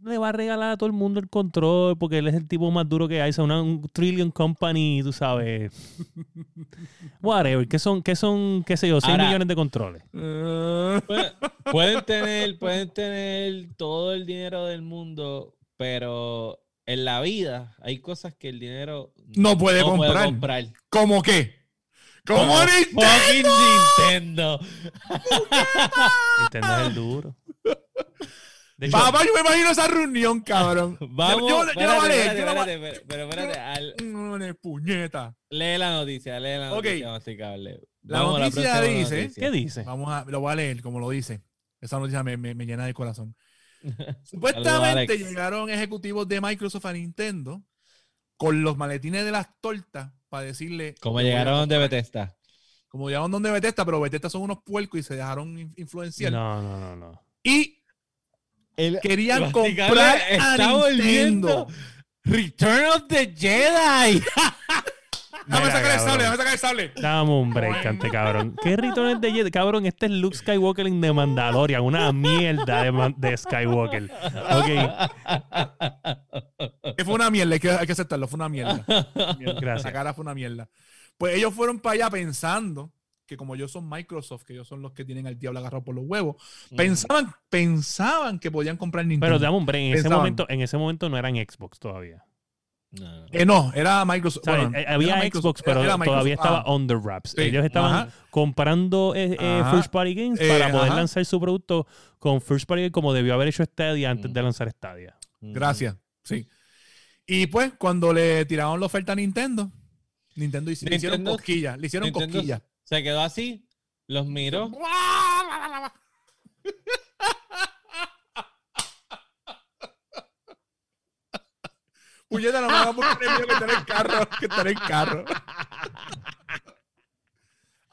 le va a regalar a todo el mundo el control porque él es el tipo más duro que hay. O sea, una, un trillion company, tú sabes. Whatever. ¿Qué son, qué son, qué sé yo, 6 Ahora- millones de controles? Pueden, pueden tener, pueden tener todo el dinero del mundo, pero en la vida hay cosas que el dinero No puede comprar. comprar. ¿Cómo qué? ¿Cómo Como Nintendo? fucking Nintendo. Nintendo es el duro. De hecho, Papá, yo me imagino esa reunión, cabrón. Vamos, yo, yo, yo la voy a leer, espérate, yo espérate, pero espérate, al- Mm, de puñeta. lee la noticia, lee la Ok. noticia. La Vamos a noticia dice- noticia. ¿qué dice? Vamos a, lo voy a leer como lo dice. Esa noticia me, me, me llena de corazón. Supuestamente llegaron ejecutivos de Microsoft a Nintendo con los maletines de las tortas para decirle. Como "Te voy a llegaron de comprar". Bethesda. Como llegaron donde Bethesda, pero Bethesda son unos puercos y se dejaron in- influenciar. No, no, no, no. Y El, querían comprar está a Nintendo. Return of the Jedi. Mira, sacar el sable, déjame sacar el sable. Dame un break, cante, cabrón. ¿Qué ritones de Jedi? Cabrón, este es Luke Skywalker en The Mandalorian. Una mierda de, de Skywalker. Ok, Que fue una mierda, hay que, hay que aceptarlo, fue una mierda. La gracias. cara fue una mierda. Pues ellos fueron para allá pensando que como ellos son Microsoft, que ellos son los que tienen al diablo agarrado por los huevos, pensaban, pensaban que podían comprar Nintendo. Pero dame un break. En ese, momento, en ese momento no eran Xbox todavía. No. Eh, no, era Microsoft. O sea, bueno, eh, había era Microsoft, Xbox, pero era Microsoft. todavía estaba Ah, on the wraps. sí, Ellos estaban ajá. comprando eh, eh, Ajá. First Party Games Eh, para poder ajá. lanzar su producto con First Party Games como debió haber hecho Stadia antes Mm. de lanzar Stadia. Gracias, sí. Y pues cuando le tiraron la oferta a Nintendo, Nintendo, le hicieron Nintendo- cosquillas, le hicieron Nintendo cosquillas. Se quedó así, los miró. Puñeta, no me hagas por premio que está en el carro, que está en el carro.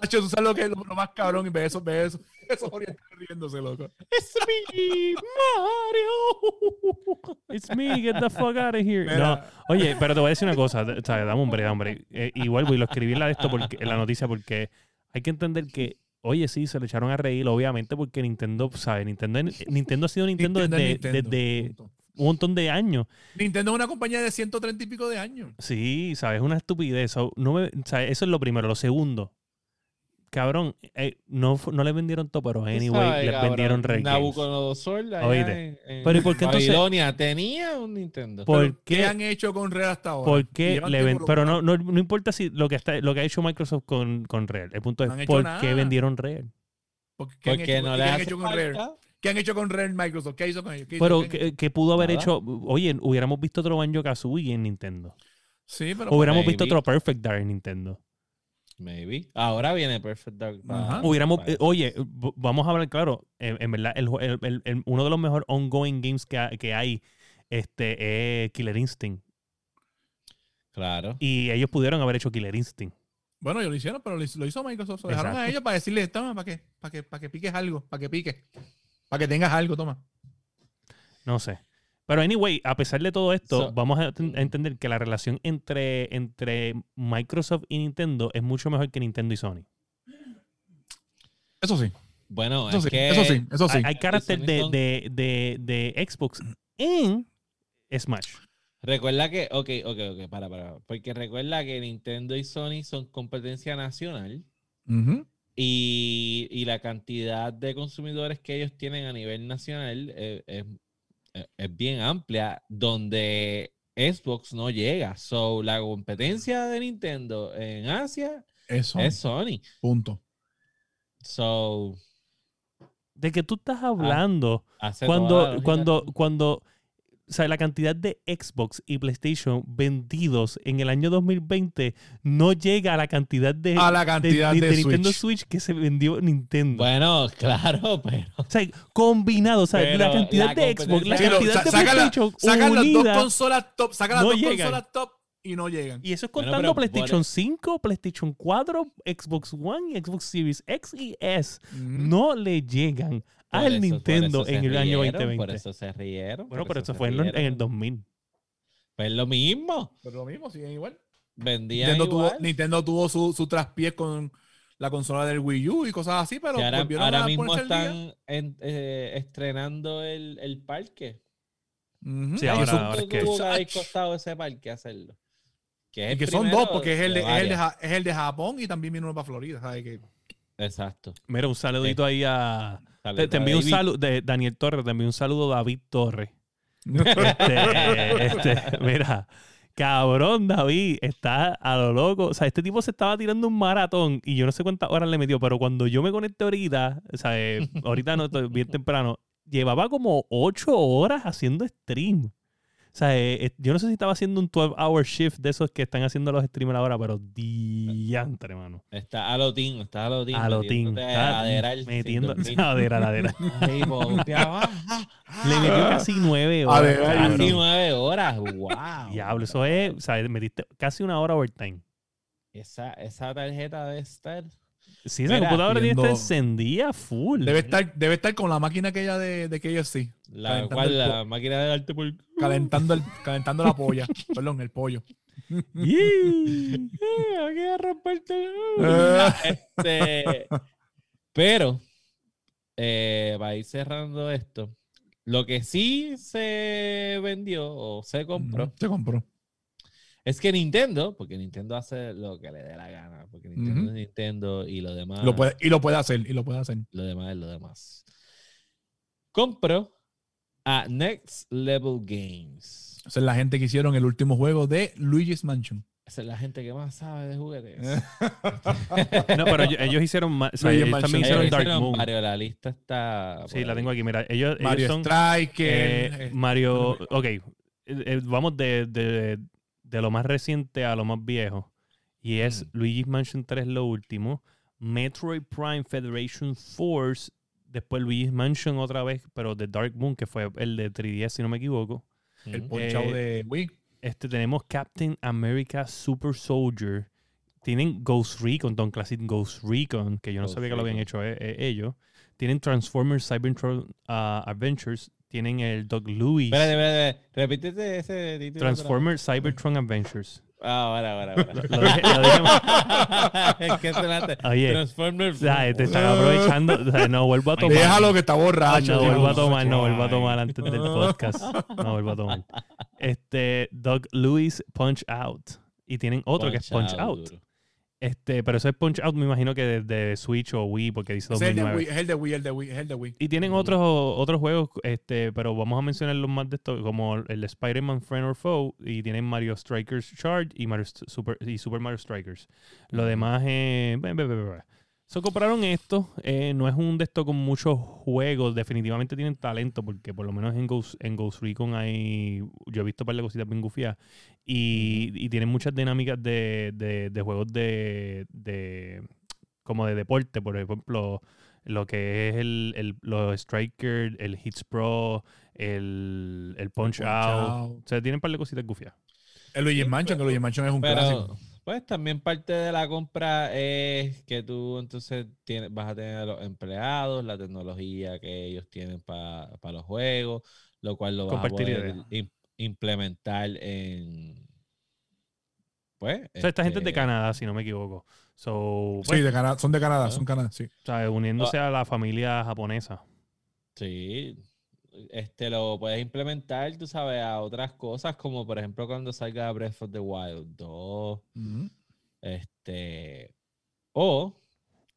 Hacho, tú sabes lo que es lo, lo más cabrón y ve eso, ve eso. Orientales riéndose, loco. It's me, Mario. It's me, get the fuck out of here. No, oye, pero te voy a decir una cosa, o sea, dame un break, dame un break. Eh, y vuelvo y lo escribí en la de esto porque, en la noticia porque hay que entender que, oye, sí, se le echaron a reír, obviamente, porque Nintendo, ¿sabes? Nintendo, Nintendo ha sido Nintendo, Nintendo es desde, Nintendo, desde un montón de años. Nintendo es una compañía de 130 y pico de años. Sí, ¿sabes? Es una estupidez. So, no me- sea, eso es lo primero. Lo segundo, cabrón, eh, no, no le vendieron todo, pero anyway, Sabes, les cabrón, vendieron Red Games. Nabucodonosor en- en Pero ¿y por qué entonces- Babilonia tenía un Nintendo. ¿Por ¿Qué qué? han hecho con Red hasta ahora? ¿Por qué le ven- Pero no, no, no importa si lo que está, lo que ha hecho Microsoft con, con Rare. El punto No es ¿por nada. qué vendieron Rare? Porque, ¿qué han hecho, no qué han hecho con falta. ¿Qué han hecho con Rare Microsoft? ¿Qué hizo con ellos? ¿Qué hizo- Pero qué pudo haber Nada. hecho, oye, hubiéramos visto otro Banjo Kazooie en Nintendo. Sí, pero Hubiéramos maybe. visto otro Perfect Dark en Nintendo. Maybe. Ahora viene Perfect Dark. para-. Hubiéramos, para- eh, oye, vamos a hablar claro, en, en verdad, el, el- el- el- uno de los mejores ongoing games que, ha- que hay este, es Killer Instinct. Claro. Y ellos pudieron haber hecho Killer Instinct. Bueno, ellos lo hicieron, pero lo hizo, Microsoft. Lo dejaron a ellos para decirles, toma, para que, para que, para que piques algo, para que piques. Para que tengas algo, toma. No sé. Pero anyway, a pesar de todo esto, So- vamos a, ten- a entender que la relación entre, entre Microsoft y Nintendo es mucho mejor que Nintendo y Sony. Eso sí, Bueno, eso es sí, que eso sí, eso sí. Hay, hay carácter de, de, de, de Xbox en Smash. Recuerda que, ok, ok, ok, para, para. Porque recuerda que Nintendo y Sony son competencia nacional y, y la cantidad de consumidores que ellos tienen a nivel nacional eh, es, es- es bien amplia, donde Xbox no llega. So, la competencia de Nintendo en Asia Eso, es Sony. punto. So, ¿De que tú estás hablando? cuando, cuando, cuando, o sea, la cantidad de Xbox y PlayStation vendidos en el año 2020 no llega a la cantidad de, A la cantidad de- de, de Nintendo Switch. Switch que se vendió Nintendo. Bueno, claro, pero. O sea, combinado, o sea, Pero la cantidad la de Xbox, la Sí, cantidad sa- de PlayStation Sacan las dos consolas top, sacan las no dos llegan. consolas top y no llegan. Y eso es Bueno, contando pero PlayStation por- 5, PlayStation 4, Xbox One y Xbox Series X y S. No le llegan al Nintendo en el año rieron, 2020. Por eso se rieron. bueno, por pero eso fue en, el rieron. 2000. Pues lo mismo. Pero lo mismo, siguen igual. Vendían Nintendo tuvo, igual. Nintendo tuvo su, su traspiés con la consola del Wii U y cosas así, pero ahora volvieron ahora a mismo están en- eh, estrenando el, el parque. Ujú. Sí, ahora- es que- tuvo costado ese parque hacerlo? Que es y el que son dos, porque es el, de, es, el de, varias. Ja- es el de Japón y también vino uno para Florida. ¿sabes? Que, Exacto. Mira, un saludito ahí a. Te, a envío un David. saludo de Daniel Torres, te envío un saludo David Torres. Este, este, mira, cabrón, David, está a lo loco. O sea, este tipo se estaba tirando un maratón y yo no sé cuántas horas le metió, pero cuando yo me conecté ahorita, o sea, eh, ahorita no estoy bien temprano, llevaba como ocho horas haciendo stream. O sea, eh, eh, yo no sé si estaba haciendo un 12-hour shift de esos que están haciendo los streamers ahora, pero diantre, mano. Está a lotín, está a lotín. A lotín. metiéndote Está a aderar sin metiendo. Adera, adera. Ahí, pompeado. Ah, ah, Le metió ah. casi nueve horas. Casi nueve horas. Wow. Diablo, eso es, o sea, metiste casi una hora overtime. Esa, esa tarjeta debe estar. Sí, esa Mira, computadora tiene viendo- encendida full. debe, estar, debe estar con la máquina aquella de, de KFC, La, cual, el la máquina de arte por. calentando, el, calentando la polla. Perdón, el pollo. A romperte. Eh. Este, pero, eh, para ir cerrando esto, lo que sí se vendió o se compró Se compró. Es que Nintendo, porque Nintendo hace lo que le dé la gana, porque Nintendo es Nintendo y lo demás, Lo puede, y lo puede hacer, y lo puede hacer. lo demás es lo demás. Compró a Next Level Games. Esa es la gente que hicieron el último juego de Luigi's Mansion. Esa es la gente que más sabe de juguetes. No, pero ellos, ellos hicieron más. O sea, ellos también Ellos hicieron Ellos Dark hicieron Moon. varios, la lista está. Sí, la tengo aquí. Mira, ellos, ellos Mario son. Striker. eh, eh, Mario. Ok. eh, eh, vamos de, de, de lo más reciente a lo más viejo. Y es Mm. Luigi's Mansion 3, lo último. Metroid Prime Federation Force. Después Luigi's Mansion otra vez, pero de Dark Moon, que fue el de 3DS, si no me equivoco. el ponchado eh, de Wii. Este, tenemos Captain America Super Soldier. Tienen Ghost Recon, Don Classic Ghost Recon, que yo no Ghost sabía que lo habían hecho eh, eh, ellos. Tienen Transformers Cybertron uh, Adventures. Tienen el Doug Louis. Espérate, espérate, repítete ese título. Transformers Cybertron Adventures. Ah, ahora, ahora, ahora. Lo dije- lo dije es que. Oye, Transformers. O sea, te están aprovechando. O sea, no vuelvo a tomar. Déjalo que está borracho. No vuelvo a tomar, no vuelvo a tomar antes del podcast. No vuelvo a tomar. Este, Doug Louis Punch Out. Y tienen otro que es Punch Out. Este, pero eso es Punch Out, me imagino que desde Switch o Wii, porque dice Es el, de 2009. Wii, es el de Wii, el de Wii, es el de Wii. Y tienen otros, otros juegos, este, pero vamos a mencionar los más de estos, como el de Spider-Man Friend or Foe, y tienen Mario Strikers Charge y, Mario Super, y Super Mario Strikers. Lo demás es... be. So, compraron esto, eh, no es un de estos con muchos juegos, definitivamente tienen talento, porque por lo menos en Ghost, en Ghost Recon hay, yo he visto un par de cositas bien gufiadas, y, y tienen muchas dinámicas de, de, de juegos de, de, como de deporte, por ejemplo, lo que es el, el, los Striker, el Hits Pro, el, el Punch, Punch Out. Out. O sea, tienen un par de cositas gufiadas. El Luigi's Mansion, que Luigi's Mansion es un Pero, clásico. Pues también parte de la compra es que tú entonces tienes, vas a tener a los empleados, la tecnología que ellos tienen para los juegos, lo cual lo vas a Compartir poder implementar en... Pues, O sea, esta gente es de este, Canadá, si no me equivoco. So, Sí, pues, de Canadá, son de Canadá, Ah. son Canadá, sí. ¿sabes? uniéndose a la familia japonesa. Sí, este lo puedes implementar, tú sabes, a otras cosas, como por ejemplo cuando salga Breath of the Wild 2, Ujú. este, o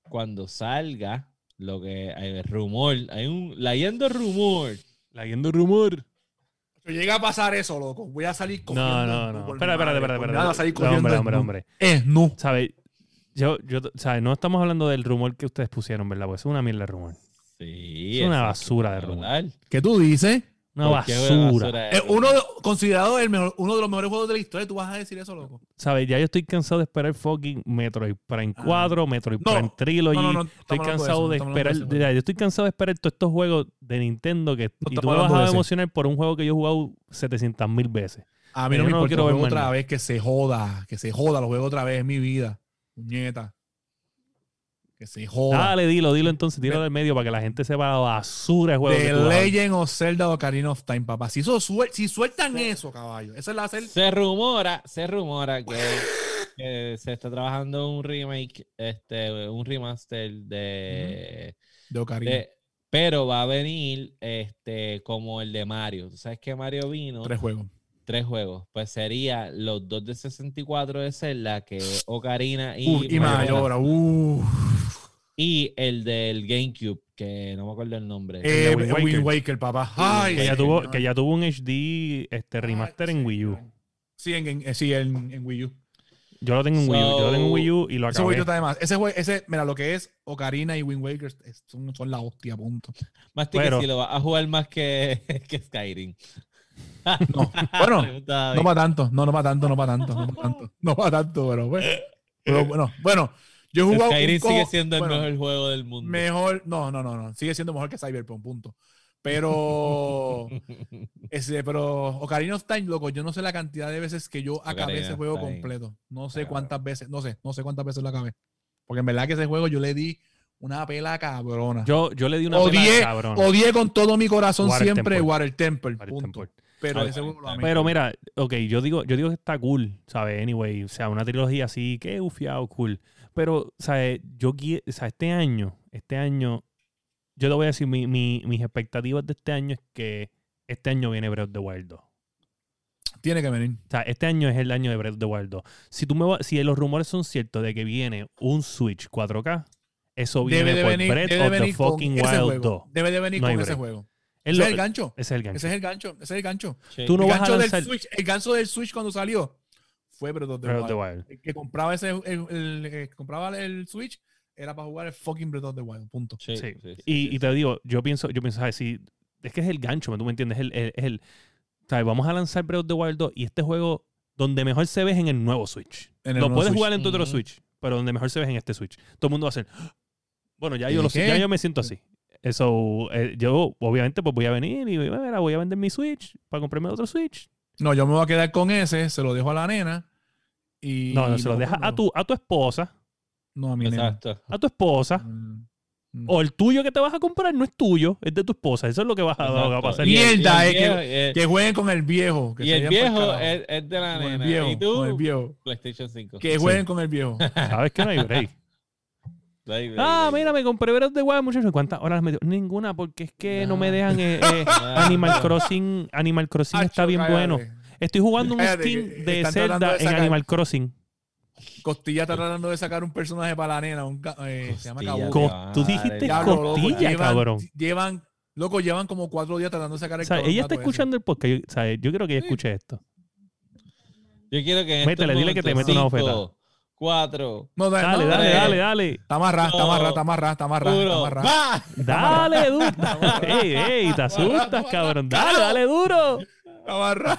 cuando salga lo que hay rumor, hay un leyendo rumor. Leyendo rumor. Si llega a pasar eso, loco, voy a salir No, cogiendo. no, no. Google Espera, espera, Maps, espera, por espera. nada, salir No, cogiendo hombre, hombre. Es nu. ¿Sabes? Yo, yo, ¿sabes? No estamos hablando del rumor que ustedes pusieron, ¿verdad? Pues es una mierda de rumor. Sí, Es una basura de rumor. ¿Qué tú dices? Una ¿Por qué basura. Es rumor? uno de- considerado el mejor, uno de los mejores juegos de la historia. ¿Tú vas a decir eso, loco? ¿Sabes? Ya yo estoy cansado de esperar fucking Metroid Prime Ah. 4, Metroid No. Prime Trilogy. No, no, no. Estoy cansado eso, de esperar. eso. ya, yo estoy cansado de esperar todos estos juegos de Nintendo que y tú me vas a emocionar por un juego que yo he jugado 700 mil veces. A mí no me importa quiero ver otra vez, que se joda, que se joda, lo juego otra vez en mi vida. Puñeta. Que se joda. Dale, dilo, dilo entonces, tíralo del medio para que la gente sepa la basura de juego The Legend of Zelda Ocarina of Time, papá. Si, eso suel- si sueltan eso, caballo, esa es la hacer. Se rumora, se rumora que, que se está trabajando un remake, este, un remaster de, De Ocarina. de- pero va a venir este como el de Mario. Tú sabes que Mario vino Tres juegos. tres juegos. Pues sería los dos de 64 de Zelda, que Ocarina y, Uh, y. Uh. Y el del GameCube, que no me acuerdo el nombre. Eh, Wind Wind Waker. Waker. papá. Ay, que, ya tuvo, que ya tuvo un HD este, remaster Ay, en Wii U. Sí, en, en- eh, sí, en, en Wii U. Yo lo tengo en Wii U. Yo lo tengo en Wii U y lo Ese acabé. jueguito está de más. Ese ese, mira, lo que es Ocarina y Wind Waker es- son, son la hostia, punto. Más que Pero- si lo vas a jugar más que, que Skyrim. No, bueno, no para tanto, no, no para tanto, no para tanto, no para tanto, no para tanto, pero bueno. Pero bueno, bueno, yo un Skyrim sigue siendo el bueno, mejor juego del mundo. Mejor, no, no, no, no, sigue siendo mejor que Cyberpunk, punto. Pero, ese, pero Ocarina of Time, loco, yo no sé la cantidad de veces que yo acabé Ocarina ese juego completo. No sé Claro. cuántas veces, no sé, no sé cuántas veces lo acabé. Porque en verdad que ese juego yo le di una pela cabrona. Yo, yo le di una Odié, pela cabrona. Odié con todo mi corazón Water siempre Temple. Water Temple, Water punto. Temple. Pero ese juego lo amé. Pero mira, ok, yo digo, yo digo que está cool, ¿sabes? Anyway, o sea, una trilogía así, que ufiado, cool. Pero, ¿sabes? Yo quiero, o sea, este año, este año, yo te voy a decir, mi- mi- mis expectativas de este año es que este año viene Breath of the Wild 2. Tiene que venir. O sea, este año es el año de Breath of the Wild 2. Si, tú me va- si los rumores son ciertos de que viene un Switch 4K, eso viene Debe de por venir, Breath debe of the venir con fucking Wild juego. 2. Debe de venir No con ese juego. Es Ese lo- es el gancho. ese es el gancho. Ese es el gancho. Ese es el gancho. Sí. Tú no el, vas a gancho del lanzar Switch, el gancho del Switch cuando salió fue Breath of the Breath of the Wild. El que compraba ese, el, el- el que compraba el Switch era para jugar el fucking Breath of the Wild. Punto. Sí, Sí. sí, sí, Y, sí, y te digo, yo pienso, yo pienso, ¿sabes? Si, es que es el gancho, ¿tú me entiendes? Es el, el- es el- ¿sabes? Vamos a lanzar Breath of the Wild 2 y este juego donde mejor se ve es en el nuevo Switch. En el Lo puedes Switch. jugar en tu otro. Switch, pero donde mejor se ve es en este Switch. Todo el mundo va a hacer, "Ah". bueno, ya yo, ¿Y lo ya yo me siento así. Eso, eh, yo obviamente pues voy a venir y mira, voy a vender mi Switch para comprarme otro Switch. No, yo me voy a quedar con ese, se lo dejo a la nena. Y No, no, se lo dejas a tu, a tu esposa, No, a mi nena. Exacto. a tu esposa. Mm, mm. O el tuyo que te vas a comprar no es tuyo, es de tu esposa. Eso es lo que vas a, va a pasar. Mierda, es que- eh, Que jueguen con el viejo. que Y se el viejo es, es de la Con el nena. viejo, y tú, con el viejo. PlayStation 5. Que jueguen con el viejo. Sabes que no hay break. Ah, mira, me compré of the Wild, muchachos. ¿Cuántas horas me dio? Ninguna, porque es que no me dejan. eh, eh, Animal Crossing, Animal Crossing está bien cállate. bueno. Estoy jugando un Cállate, skin de Zelda de en Animal Crossing. Costilla está tratando de sacar un personaje para la nena. un ca- eh, se llama Costilla. Co- tú dijiste costilla, llevan- cabrón. Llevan, loco, llevan como cuatro días tratando de sacar el O sea, cabrón ella está ese. escuchando el podcast. Yo, o sea, yo quiero que ella Sí. escuche esto. Yo quiero que Métele, dile que te mete una bofetada. Cuatro, No, da- Dale, no, dale, eh. dale, dale. Está amarrado, está amarrado, está amarrado, está amarrado, está uno, amarrado. ¡va! Dale, duro. ey, ey, te asustas, cabrón. Dale, dale duro. Está amarrado.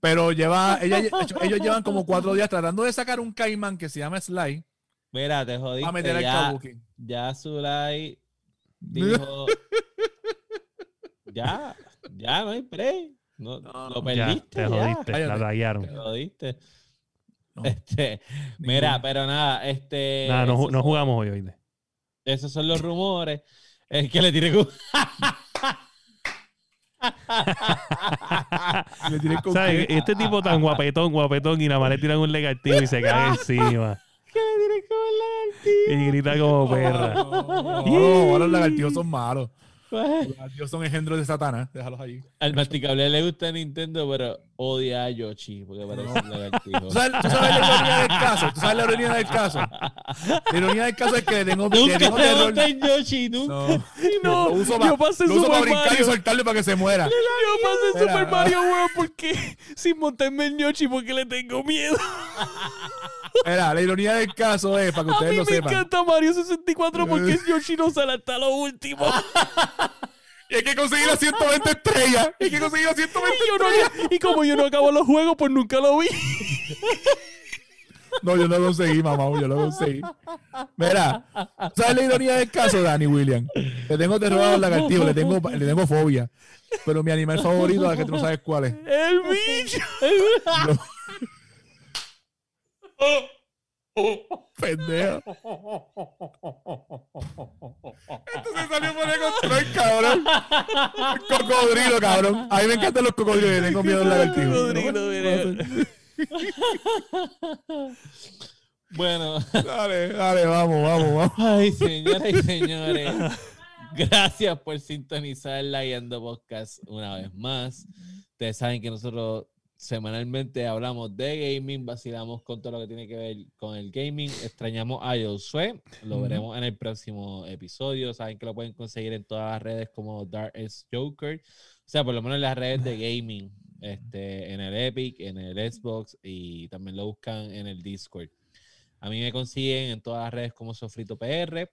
Pero lleva, ella, ellos llevan como cuatro días tratando de sacar un caimán que se llama Sly Mira, te jodiste. meter al Ya, Kabuki. ya Zulay dijo. ya, ya no hay break. No, No, lo Ya, perdiste. te ya. jodiste. La Cállate. tallaron. Te jodiste. No. Este, mira, pero nada, este. Nada, no, no jugamos hoy, oíste. Esos son los rumores. Es que le tiré con. Le tiré con ¿Sabes? Este tipo tan guapetón, guapetón, y nada más le tiran un legartín y se cae encima. que le tiré con el Y grita como perra. No, no, los lagartijos son malos. Los lagartijos son engendros de Satanás. Déjalos ahí. Al masticable le gusta Nintendo, pero odia a Yoshi porque parece un lagartijo. ¿Tú sabes, tú sabes la ironía del caso? ¿Tú sabes la ironía del caso? La ironía del caso es que le tengo, le Nunca tengo le terror. gusta en Yoshi, nunca. No, No, lo uso, yo pa- pasé lo uso para Super brincar y Mario. soltarle para que se muera. Yo pasé Mira. Super Mario World porque sin montarme en Yoshi porque le tengo miedo. Mira, la ironía del caso es, para que A ustedes mí lo me sepan. encanta Mario 64 porque Yoshi no sale hasta lo último. Y hay que conseguir las 120 estrellas. Hay que conseguir las 120 Y, no- y como yo no acabo los juegos, pues nunca lo vi. No, yo no lo conseguí, mamá. Yo lo conseguí. Mira, ¿sabes la ironía del caso, Danny William? Le tengo terror a los lagartijos, le tengo, le tengo fobia. Pero mi animal favorito, la que tú no sabes cuál es. El bicho. Pendejo. Esto se salió por el control, cabrón. Cocodrilo, cabrón. A mí me encantan los cocodrilos tengo miedo al lagartijo. Cocodrilo. Bueno, Dale, dale, vamos, vamos, vamos. ay, señoras y señores, gracias por sintonizar la Guiando Podcast una vez más. Ustedes saben que nosotros semanalmente hablamos de gaming, vacilamos con todo lo que tiene que ver con el gaming. Extrañamos a Josué, lo veremos en el próximo episodio. Saben que lo pueden conseguir en todas las redes como Dark S Joker, o sea, por lo menos en las redes de gaming, este, en el Epic, en el Xbox y también lo buscan en el Discord. A mí me consiguen en todas las redes como Sofrito PR.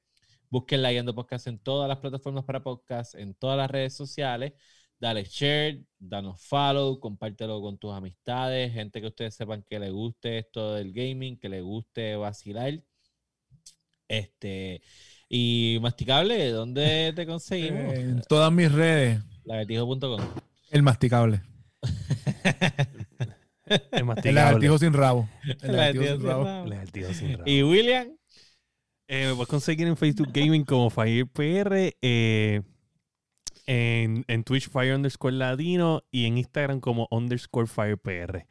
Busquen la Guiando Podcast en todas las plataformas para podcast, en todas las redes sociales. Dale share, danos follow, compártelo con tus amistades, gente que ustedes sepan que le guste esto del gaming, que le guste vacilar. Este, y masticable, ¿dónde te conseguimos? En todas mis redes, Lagartijo.com. el masticable. El El masticable. lagartijo sin rabo. El lagartijo Lagartijo sin rabo. El lagartijo sin rabo. Y William, Eh, me puedes conseguir en Facebook Gaming como FirePR, eh, en, en Twitch Fire underscore Latino y en Instagram como underscore FirePR.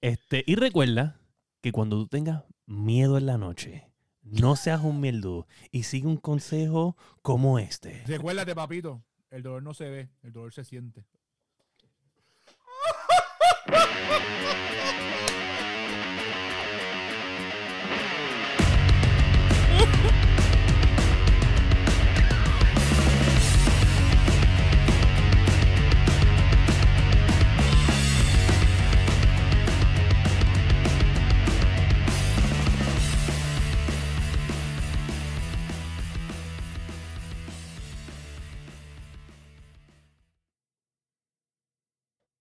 Este, y recuerda que cuando tú tengas miedo en la noche, no seas un mierdudo y sigue un consejo como este. Recuérdate, papito, el dolor no se ve, el dolor se siente.